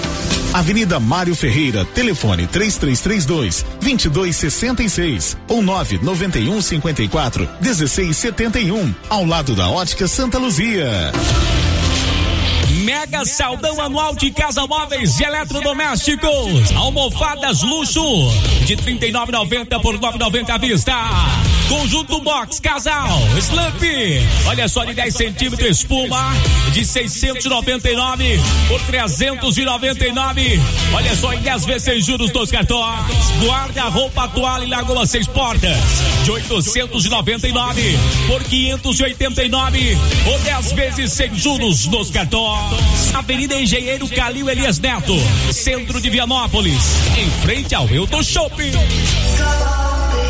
Avenida Mário Ferreira, telefone 3332 2266 ou 991 54 1671, ao lado da Ótica Santa Luzia. Mega Saldão Anual de Casa Móveis e Eletrodomésticos. Almofadas luxo de 39,90 por 9,90 à vista. Conjunto box casal Slump. Olha só de 10 centímetros espuma de 699 por 399. Olha só em 10 vezes sem juros dos cartões. Guarda-roupa toalha e lagoa seis portas de 899 por 589 ou 10 vezes sem juros nos cartões. Avenida Engenheiro Calil Elias Neto, centro de Vianópolis, em frente ao Elton Shopping.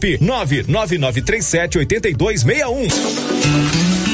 WhatsApp 999378261.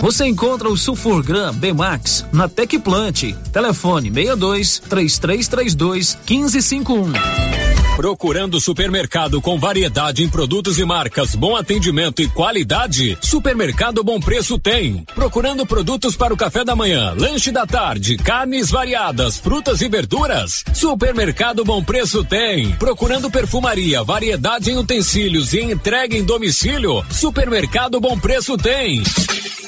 Você encontra o Sulfurgram Bemax na Tecplant. Telefone 62 3332 1551. Procurando supermercado com variedade em produtos e marcas, bom atendimento e qualidade? Supermercado Bom Preço tem. Procurando produtos para o café da manhã, lanche da tarde, carnes variadas, frutas e verduras? Supermercado Bom Preço tem. Procurando perfumaria, variedade em utensílios e entrega em domicílio? Supermercado Bom Preço tem.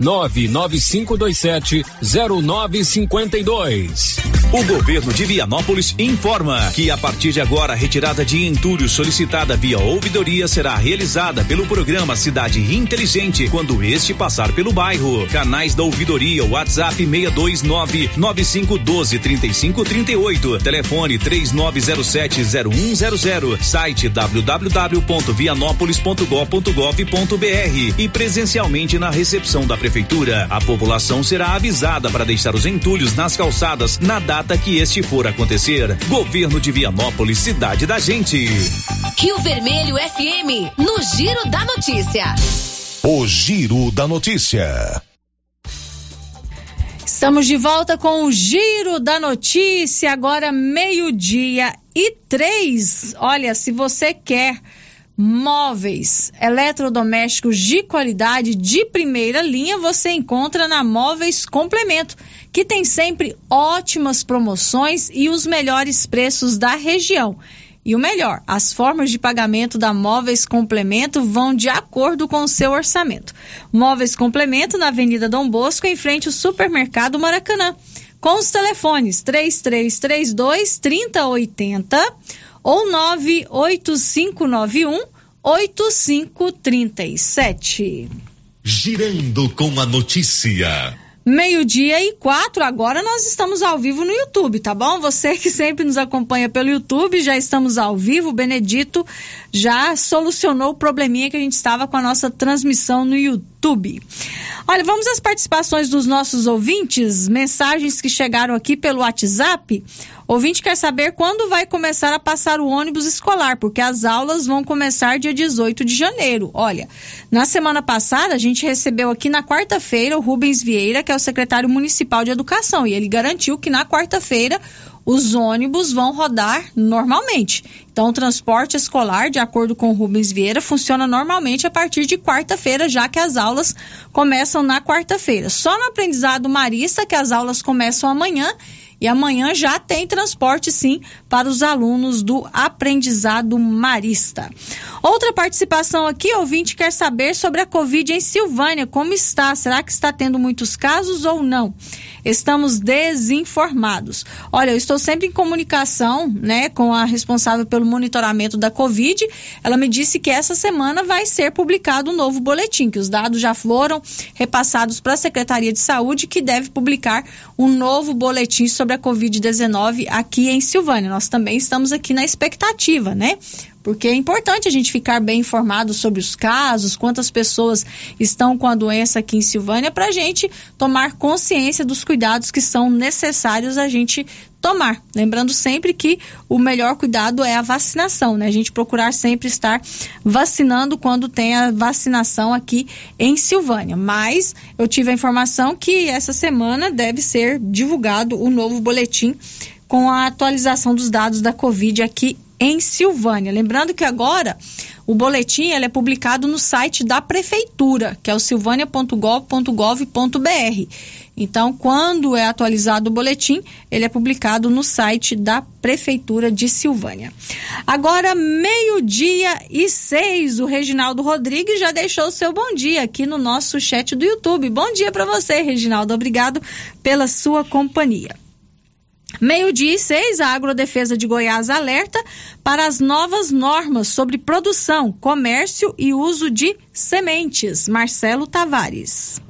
995270952. O governo de Vianópolis informa que a partir de agora a retirada de entulho solicitada via ouvidoria será realizada pelo programa Cidade Inteligente quando este passar pelo bairro. Canais da ouvidoria WhatsApp 629 9512 3538. Telefone 39070100. Site www.vianópolis.gov.br e presencialmente na recepção da prefeitura. A população será avisada para deixar os entulhos nas calçadas na data que este for acontecer. Governo de Vianópolis, cidade da gente. Rio Vermelho FM, no Giro da Notícia. O Giro da Notícia. Estamos de volta com o Giro da Notícia, agora meio-dia e três. Olha, se você quer móveis eletrodomésticos de qualidade de primeira linha, você encontra na Móveis Complemento, que tem sempre ótimas promoções e os melhores preços da região. E o melhor, as formas de pagamento da Móveis Complemento vão de acordo com o seu orçamento. Móveis Complemento na Avenida Dom Bosco, em frente ao Supermercado Maracanã. Com os telefones 3332 3080 ou 98591 8537. Girando com a notícia. Meio-dia e quatro, agora nós estamos ao vivo no YouTube, tá bom? Você que sempre nos acompanha pelo YouTube, já estamos ao vivo. Benedito já solucionou o probleminha que a gente estava com a nossa transmissão no YouTube. Olha, vamos às participações dos nossos ouvintes, mensagens que chegaram aqui pelo WhatsApp. Ouvinte quer saber quando vai começar a passar o ônibus escolar, porque as aulas vão começar dia 18 de janeiro. Olha, na semana passada a gente recebeu aqui na quarta-feira o Rubens Vieira, que é o secretário municipal de educação, e ele garantiu que na quarta-feira os ônibus vão rodar normalmente. Então, o transporte escolar, de acordo com o Rubens Vieira, funciona normalmente a partir de quarta-feira, já que as aulas começam na quarta-feira. Só no aprendizado marista, que as aulas começam amanhã e amanhã já tem transporte, sim, para os alunos do aprendizado marista. Outra participação aqui, ouvinte quer saber sobre a Covid em Silvânia. Como está? Será que está tendo muitos casos ou não? Estamos desinformados. Olha, eu estou sempre em comunicação, né, com a responsável pelo monitoramento da Covid. Ela me disse que essa semana vai ser publicado um novo boletim, que os dados já foram repassados para a Secretaria de Saúde, que deve publicar um novo boletim sobre a Covid-19 aqui em Silvânia. Nós também estamos aqui na expectativa, né? Porque é importante a gente ficar bem informado sobre os casos, quantas pessoas estão com a doença aqui em Silvânia, para a gente tomar consciência dos cuidados que são necessários a gente tomar. Lembrando sempre que o melhor cuidado é a vacinação, né? A gente procurar sempre estar vacinando quando tem a vacinação aqui em Silvânia. Mas eu tive a informação que essa semana deve ser divulgado o novo boletim com a atualização dos dados da Covid aqui em Silvânia. Lembrando que agora o boletim é publicado no site da prefeitura, que é o silvânia.gov.gov.br. Então, quando é atualizado o boletim, ele é publicado no site da Prefeitura de Silvânia. Agora, meio-dia e seis, o Reginaldo Rodrigues já deixou o seu bom dia aqui no nosso chat do YouTube. Bom dia para você, Reginaldo. Obrigado pela sua companhia. Meio-dia e seis, a Agrodefesa de Goiás alerta para as novas normas sobre produção, comércio e uso de sementes. Marcelo Tavares.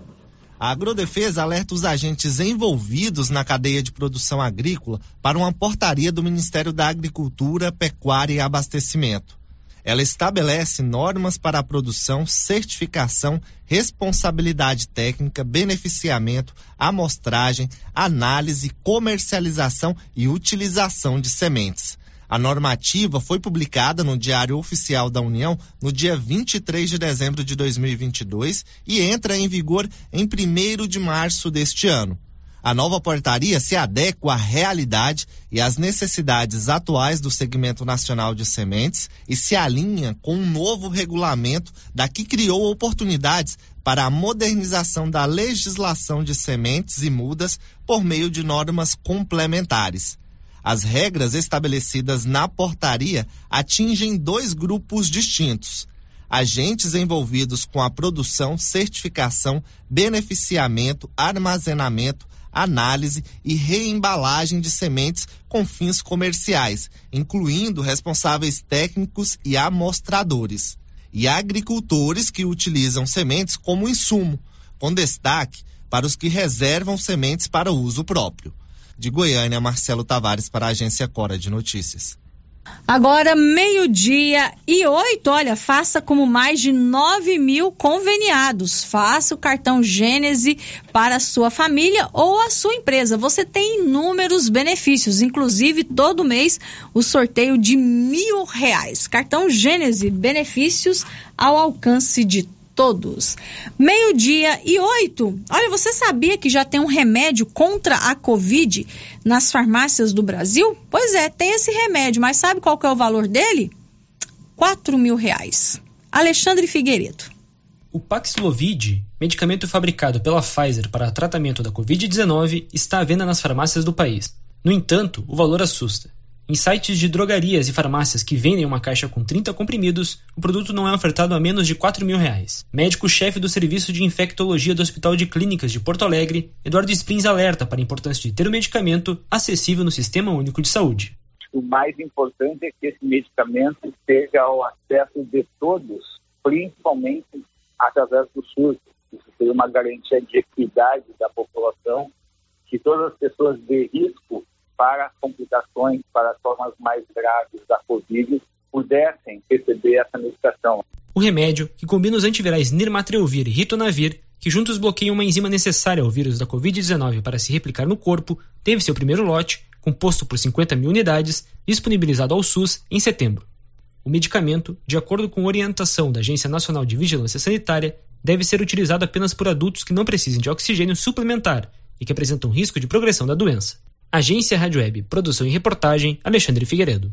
A Agrodefesa alerta os agentes envolvidos na cadeia de produção agrícola para uma portaria do Ministério da Agricultura, Pecuária e Abastecimento. Ela estabelece normas para a produção, certificação, responsabilidade técnica, beneficiamento, amostragem, análise, comercialização e utilização de sementes. A normativa foi publicada no Diário Oficial da União no dia 23 de dezembro de 2022 e entra em vigor em 1 de março deste ano. A nova portaria se adequa à realidade e às necessidades atuais do segmento nacional de sementes e se alinha com um novo regulamento da que criou oportunidades para a modernização da legislação de sementes e mudas por meio de normas complementares. As regras estabelecidas na portaria atingem dois grupos distintos agentes envolvidos com a produção, certificação, beneficiamento, armazenamento, análise e reembalagem de sementes com fins comerciais, incluindo responsáveis técnicos e amostradores, e agricultores que utilizam sementes como insumo, com destaque para os que reservam sementes para uso próprio. De Goiânia, Marcelo Tavares para a agência Cora de Notícias. Agora, meio-dia e oito, olha, faça como mais de 9 mil conveniados. Faça o cartão Gênese para a sua família ou a sua empresa. Você tem inúmeros benefícios, inclusive todo mês o sorteio de mil reais. Cartão Gênese, benefícios ao alcance de todos. Meio-dia e oito. Olha, você sabia que já tem um remédio contra a Covid nas farmácias do Brasil? Pois é, tem esse remédio, mas sabe qual é o valor dele? Quatro mil reais. Alexandre Figueiredo. O Paxlovid, medicamento fabricado pela Pfizer para tratamento da Covid-19, está à venda nas farmácias do país. No entanto, o valor assusta. Em sites de drogarias e farmácias que vendem uma caixa com 30 comprimidos, o produto não é ofertado a menos de 4 mil reais. Médico-chefe do Serviço de Infectologia do Hospital de Clínicas de Porto Alegre, Eduardo Sprins alerta para a importância de ter o medicamento acessível no Sistema Único de Saúde. O mais importante é que esse medicamento esteja ao acesso de todos, principalmente através do SUS. Isso seria uma garantia de equidade da população, que todas as pessoas de risco para complicações, para formas mais graves da Covid, pudessem receber essa medicação. O remédio, que combina os antivirais Nirmatrelvir e Ritonavir, que juntos bloqueiam uma enzima necessária ao vírus da Covid-19 para se replicar no corpo, teve seu primeiro lote, composto por 50 mil unidades, disponibilizado ao SUS em setembro. O medicamento, de acordo com orientação da Agência Nacional de Vigilância Sanitária, deve ser utilizado apenas por adultos que não precisem de oxigênio suplementar e que apresentam risco de progressão da doença. Agência Rádio Web, produção e reportagem, Alexandre Figueiredo.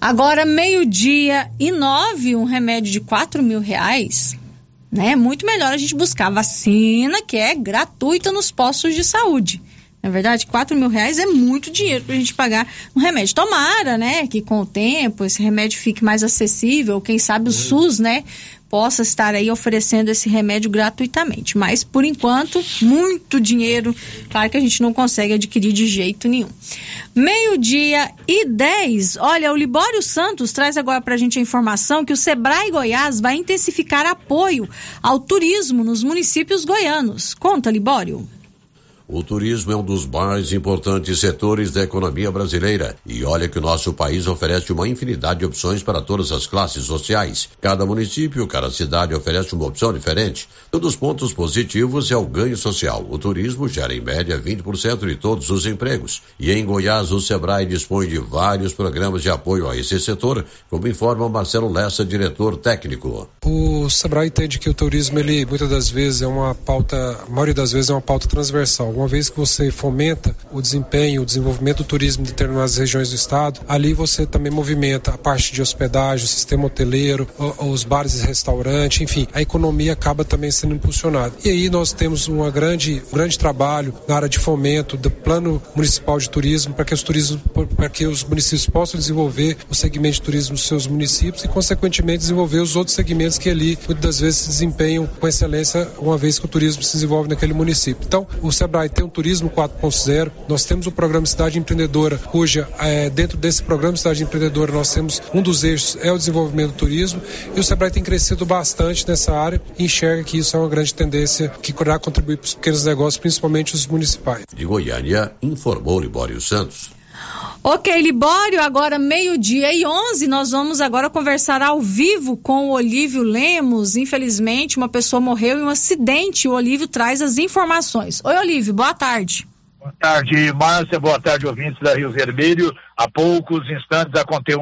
Agora, meio-dia e nove, um remédio de quatro mil reais, né? É muito melhor a gente buscar vacina, que é gratuita nos postos de saúde. Na é verdade, quatro mil reais é muito dinheiro para a gente pagar um remédio. Tomara, né, que com o tempo esse remédio fique mais acessível, quem sabe o SUS, né, possa estar aí oferecendo esse remédio gratuitamente. Mas, por enquanto, muito dinheiro, claro que a gente não consegue adquirir de jeito nenhum. Meio-dia e 10. Olha, o Libório Santos traz agora para a gente a informação que o Sebrae Goiás vai intensificar apoio ao turismo nos municípios goianos. Conta, Libório. O turismo é um dos mais importantes setores da economia brasileira e olha que o nosso país oferece uma infinidade de opções para todas as classes sociais. Cada município, cada cidade oferece uma opção diferente. Um dos pontos positivos é o ganho social. O turismo gera em média 20% de todos os empregos. E em Goiás, o Sebrae dispõe de vários programas de apoio a esse setor, como informa Marcelo Lessa, diretor técnico. O Sebrae entende que o turismo, ele muitas das vezes é uma pauta, a maioria das vezes é uma pauta transversal uma vez que você fomenta o desempenho, o desenvolvimento do turismo em determinadas regiões do estado, ali você também movimenta a parte de hospedagem, o sistema hoteleiro, os bares e restaurantes, enfim, a economia acaba também sendo impulsionada. E aí nós temos uma grande, um grande trabalho na área de fomento do plano municipal de turismo para que os turismos, para que os municípios possam desenvolver o segmento de turismo dos seus municípios e consequentemente desenvolver os outros segmentos que ali muitas das vezes se desempenham com excelência uma vez que o turismo se desenvolve naquele município. Então, o Sebrae tem um turismo 4.0. Nós temos o programa Cidade Empreendedora, cuja é, dentro desse programa Cidade Empreendedora nós temos um dos eixos é o desenvolvimento do turismo e o Sebrae tem crescido bastante nessa área e enxerga que isso é uma grande tendência que irá contribuir para os pequenos negócios, principalmente os municipais. De Goiânia, informou Libório Santos. Ok, Libório, agora meio-dia e 11, nós vamos agora conversar ao vivo com o Olívio Lemos. Infelizmente, uma pessoa morreu em um acidente. O Olívio traz as informações. Oi, Olívio, boa tarde. Boa tarde, Márcia. Boa tarde, ouvintes da Rio Vermelho. Há poucos instantes aconteceu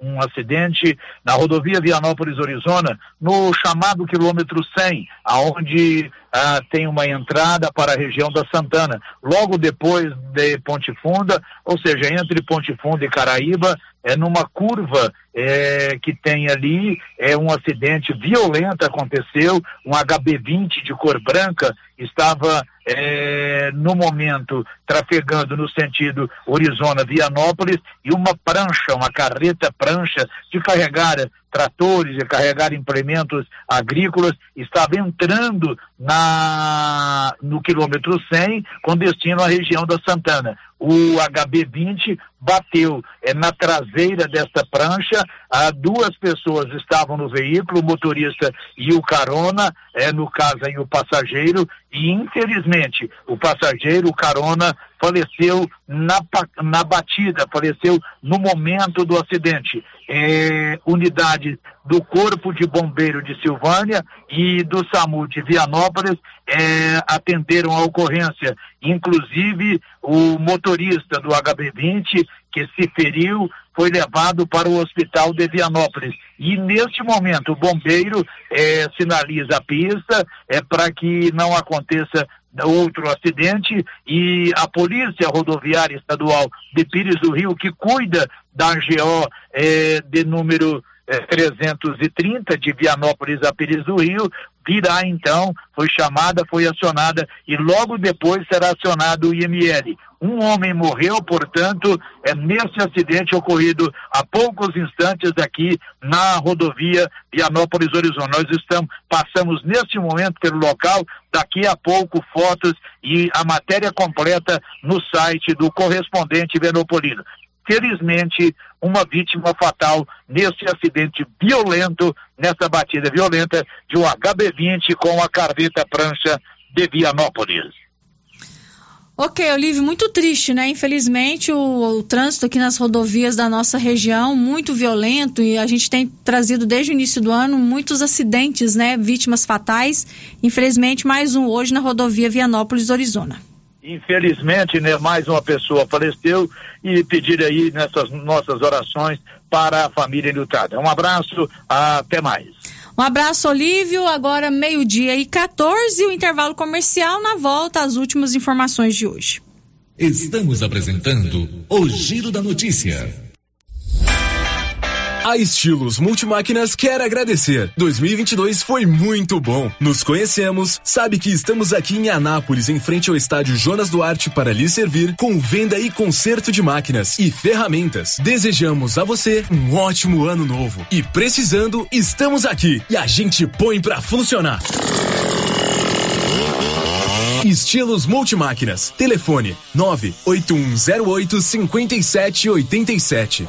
um acidente na rodovia Vianópolis-Orizona, no chamado quilômetro 100, aonde ah, tem uma entrada para a região da Santana. Logo depois de Ponte Funda, ou seja, entre Ponte Funda e Caraíba, é numa curva é, que tem ali, é um acidente violento aconteceu, um HB20 de cor branca estava é, no momento trafegando no sentido Orizona-Vianópolis e uma prancha, uma carreta prancha de carregar tratores, de carregar implementos agrícolas, estava entrando na, no quilômetro 100 com destino à região da Santana. O HB20 bateu. É, na traseira desta prancha, ah, duas pessoas estavam no veículo, o motorista e o carona, é, no caso aí o passageiro, e infelizmente o passageiro, o carona, faleceu na, na batida, faleceu no momento do acidente. É, unidades do Corpo de Bombeiro de Silvânia e do SAMU de Vianópolis é, atenderam a ocorrência. Inclusive, o motorista do HB20, que se feriu, foi levado para o hospital de Vianópolis. E neste momento, o bombeiro é, sinaliza a pista é, para que não aconteça outro acidente e a Polícia Rodoviária Estadual de Pires do Rio, que cuida da GO é, de número é, 330 de Vianópolis a Pires do Rio, virá então, foi chamada, foi acionada e logo depois será acionado o IML. Um homem morreu, portanto, é nesse acidente ocorrido há poucos instantes aqui na rodovia Vianópolis Horizonte. Nós estamos, passamos neste momento pelo local, daqui a pouco fotos e a matéria completa no site do correspondente Venopolino felizmente, uma vítima fatal nesse acidente violento, nessa batida violenta de um HB20 com a carreta prancha de Vianópolis. Ok, Olívio, muito triste, né? Infelizmente, o, o, trânsito aqui nas rodovias da nossa região, muito violento, e a gente tem trazido desde o início do ano muitos acidentes, né? Vítimas fatais. Infelizmente, mais um hoje na rodovia Vianópolis-Orizona. Infelizmente, né, mais uma pessoa faleceu e pedir aí nessas nossas orações para a família lutada. Um abraço, até mais. Um abraço, Olívio. Agora, meio-dia e 14, o intervalo comercial. Na volta, as últimas informações de hoje. Estamos apresentando o Giro da Notícia. A Estilos Multimáquinas quer agradecer. 2022 foi muito bom. Nos conhecemos, sabe que estamos aqui em Anápolis, em frente ao estádio Jonas Duarte, para lhe servir com venda e conserto de máquinas e ferramentas. Desejamos a você um ótimo ano novo. E precisando, estamos aqui e a gente põe para funcionar. Estilos Multimáquinas. Telefone 98108 5787.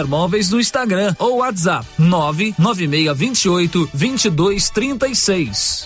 Móveis no Instagram ou WhatsApp 99628 2236.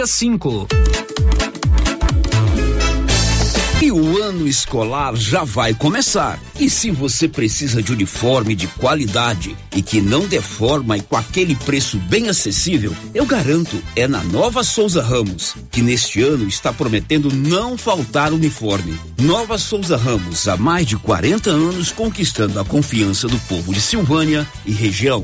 cinco. E o ano escolar já vai começar. E se você precisa de uniforme de qualidade e que não deforma e com aquele preço bem acessível, eu garanto, é na Nova Souza Ramos, que neste ano está prometendo não faltar uniforme. Nova Souza Ramos, há mais de 40 anos conquistando a confiança do povo de Silvânia e região.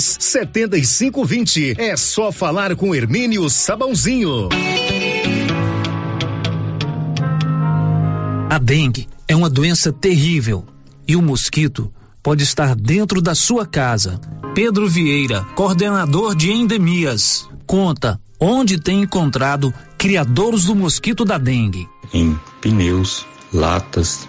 setenta e cinco vinte. É só falar com Hermínio Sabãozinho. A dengue é uma doença terrível e o mosquito pode estar dentro da sua casa. Pedro Vieira, coordenador de endemias, conta onde tem encontrado criadores do mosquito da dengue. Em pneus, latas,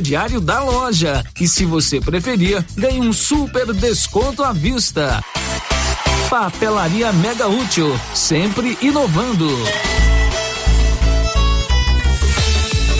crediário da loja. E se você preferir, ganhe um super desconto à vista. Papelaria Mega Útil, sempre inovando.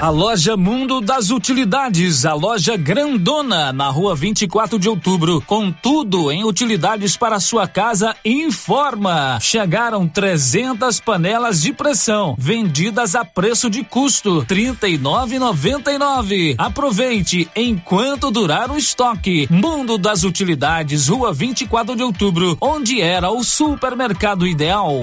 A loja Mundo das Utilidades, a loja grandona na rua 24 de outubro, com tudo em utilidades para sua casa, informa. Chegaram 300 panelas de pressão, vendidas a preço de custo, R$ 39,99. Aproveite enquanto durar o estoque. Mundo das Utilidades, rua 24 de outubro, onde era o supermercado ideal.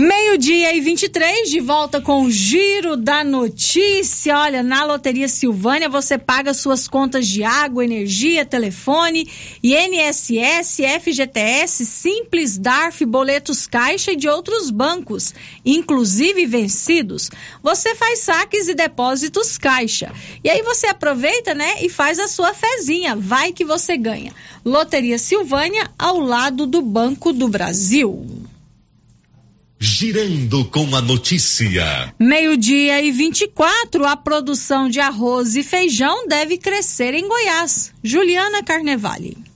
Meio-dia e 23, de volta com o Giro da Notícia. Olha, na Loteria Silvânia você paga suas contas de água, energia, telefone, INSS, FGTS, Simples, DARF, boletos Caixa e de outros bancos, inclusive vencidos. Você faz saques e depósitos Caixa. E aí você aproveita, né, e faz a sua fezinha. Vai que você ganha. Loteria Silvânia, ao lado do Banco do Brasil. Girando com a notícia. Meio-dia e 24, a produção de arroz e feijão deve crescer em Goiás. Juliana Carnevale.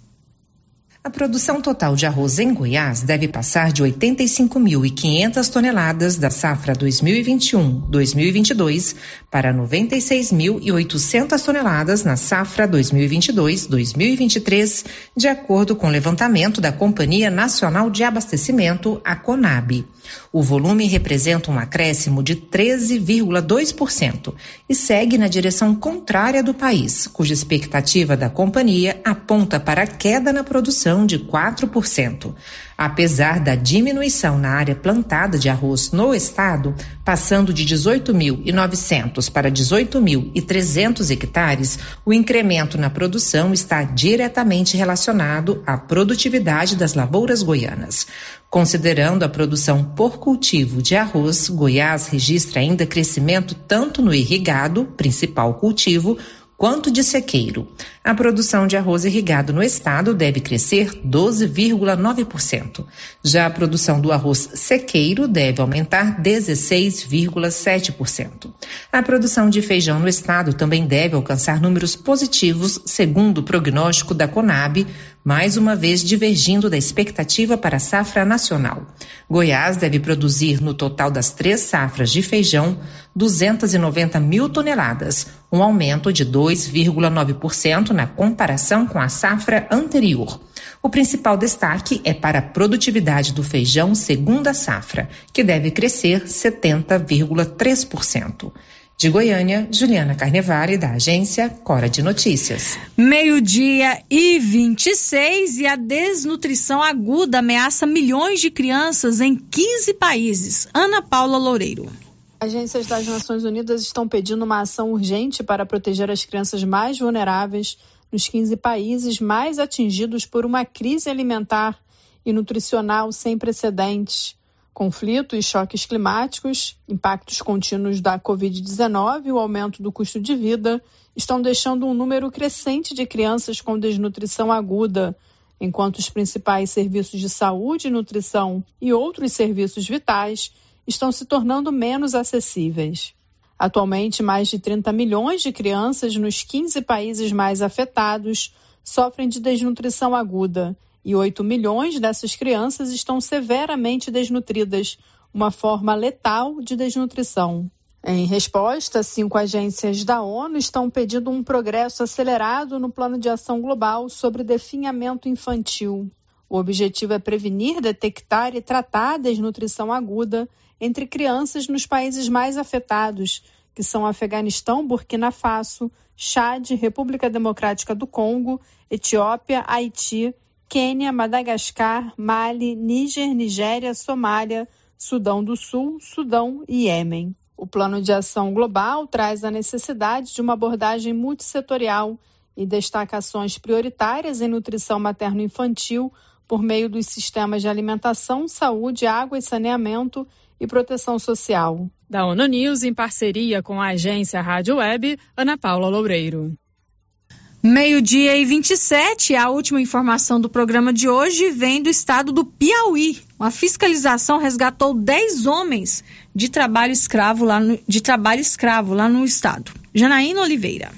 A produção total de arroz em Goiás deve passar de 85.500 toneladas da safra 2021-2022 para 96.800 toneladas na safra 2022-2023, de acordo com o levantamento da Companhia Nacional de Abastecimento, a CONAB. O volume representa um acréscimo de 13,2% e segue na direção contrária do país, cuja expectativa da companhia aponta para a queda na produção de 4%. Apesar da diminuição na área plantada de arroz no estado, passando de 18.900 para 18.300 hectares, o incremento na produção está diretamente relacionado à produtividade das lavouras goianas. Considerando a produção por cultivo de arroz, Goiás registra ainda crescimento tanto no irrigado, principal cultivo, quanto de sequeiro. A produção de arroz irrigado no estado deve crescer 12,9%. Já a produção do arroz sequeiro deve aumentar 16,7%. A produção de feijão no estado também deve alcançar números positivos, segundo o prognóstico da Conab, mais uma vez divergindo da expectativa para a safra nacional. Goiás deve produzir, no total das três safras de feijão, 290 mil toneladas, um aumento de 2,9% na comparação com a safra anterior. O principal destaque é para a produtividade do feijão segunda safra, que deve crescer 70,3%. De Goiânia, Juliana Carnevale, da agência Cora de Notícias. Meio-dia e 26 e a desnutrição aguda ameaça milhões de crianças em 15 países. Ana Paula Loureiro. Agências das Nações Unidas estão pedindo uma ação urgente para proteger as crianças mais vulneráveis nos 15 países mais atingidos por uma crise alimentar e nutricional sem precedentes. Conflito e choques climáticos, impactos contínuos da Covid-19 e o aumento do custo de vida estão deixando um número crescente de crianças com desnutrição aguda, enquanto os principais serviços de saúde, nutrição e outros serviços vitais estão se tornando menos acessíveis. Atualmente, mais de 30 milhões de crianças nos 15 países mais afetados sofrem de desnutrição aguda e 8 milhões dessas crianças estão severamente desnutridas, uma forma letal de desnutrição. Em resposta, cinco agências da ONU estão pedindo um progresso acelerado no Plano de Ação Global sobre definhamento infantil. O objetivo é prevenir, detectar e tratar a desnutrição aguda entre crianças nos países mais afetados, que são Afeganistão, Burkina Faso, Chad, República Democrática do Congo, Etiópia, Haiti Quênia, Madagascar, Mali, Níger, Nigéria, Somália, Sudão do Sul, Sudão e Iêmen. O plano de ação global traz a necessidade de uma abordagem multissetorial e destaca ações prioritárias em nutrição materno-infantil por meio dos sistemas de alimentação, saúde, água e saneamento e proteção social. Da ONU News, em parceria com a agência Rádio Web, Ana Paula Loureiro. Meio-dia e 27, a última informação do programa de hoje vem do estado do Piauí. Uma fiscalização resgatou 10 homens de trabalho escravo lá no, de trabalho escravo lá no estado. Janaína Oliveira.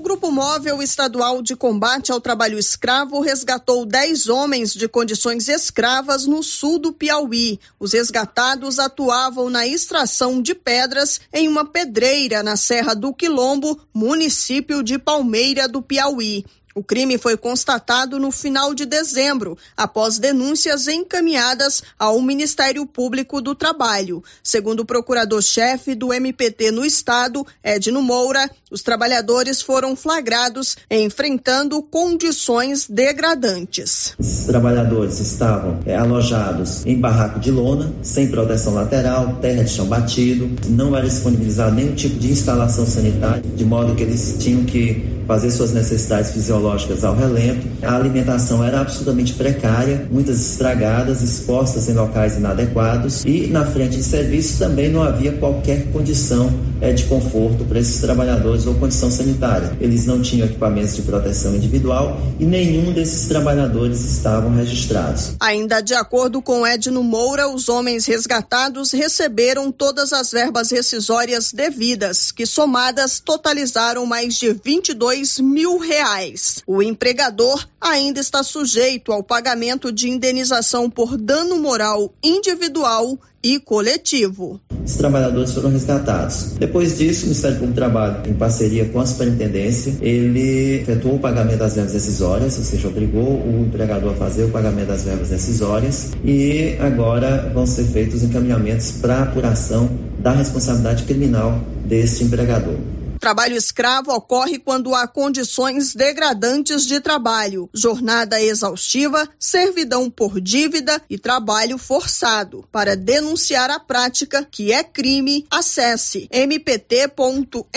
O Grupo Móvel Estadual de Combate ao Trabalho Escravo resgatou 10 homens de condições escravas no sul do Piauí. Os resgatados atuavam na extração de pedras em uma pedreira na Serra do Quilombo, município de Palmeira do Piauí. O crime foi constatado no final de dezembro, após denúncias encaminhadas ao Ministério Público do Trabalho. Segundo o procurador-chefe do MPT no estado, Edno Moura, os trabalhadores foram flagrados enfrentando condições degradantes. Os trabalhadores estavam é, alojados em barraco de lona, sem proteção lateral, terra de chão batido, não era disponibilizado nenhum tipo de instalação sanitária, de modo que eles tinham que fazer suas necessidades fisiológicas ao relento. A alimentação era absolutamente precária, muitas estragadas, expostas em locais inadequados e na frente de serviço também não havia qualquer condição é, de conforto para esses trabalhadores ou condição sanitária. Eles não tinham equipamentos de proteção individual e nenhum desses trabalhadores estavam registrados. Ainda de acordo com Edno Moura, os homens resgatados receberam todas as verbas rescisórias devidas, que somadas totalizaram mais de 22 dois mil reais. O empregador ainda está sujeito ao pagamento de indenização por dano moral individual e coletivo. Os trabalhadores foram resgatados. Depois disso, o Ministério Público do Trabalho, em parceria com a Superintendência, ele efetuou o pagamento das verbas decisórias, ou seja, obrigou o empregador a fazer o pagamento das verbas decisórias e agora vão ser feitos os encaminhamentos para apuração da responsabilidade criminal deste empregador. Trabalho escravo ocorre quando há condições degradantes de trabalho, jornada exaustiva, servidão por dívida e trabalho forçado. Para denunciar a prática, que é crime, acesse mpt.mp.br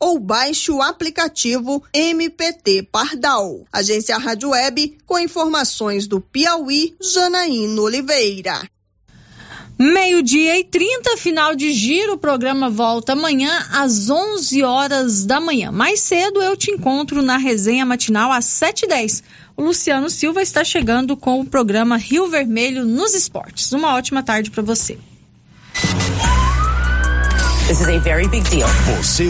ou baixe o aplicativo MPT Pardal. Agência Rádio Web com informações do Piauí, Janaína Oliveira. Meio-dia e 30, final de giro. O programa volta amanhã às 11 horas da manhã. Mais cedo eu te encontro na resenha matinal às 7h10. O Luciano Silva está chegando com o programa Rio Vermelho nos esportes. Uma ótima tarde para você. This is a very big deal. Você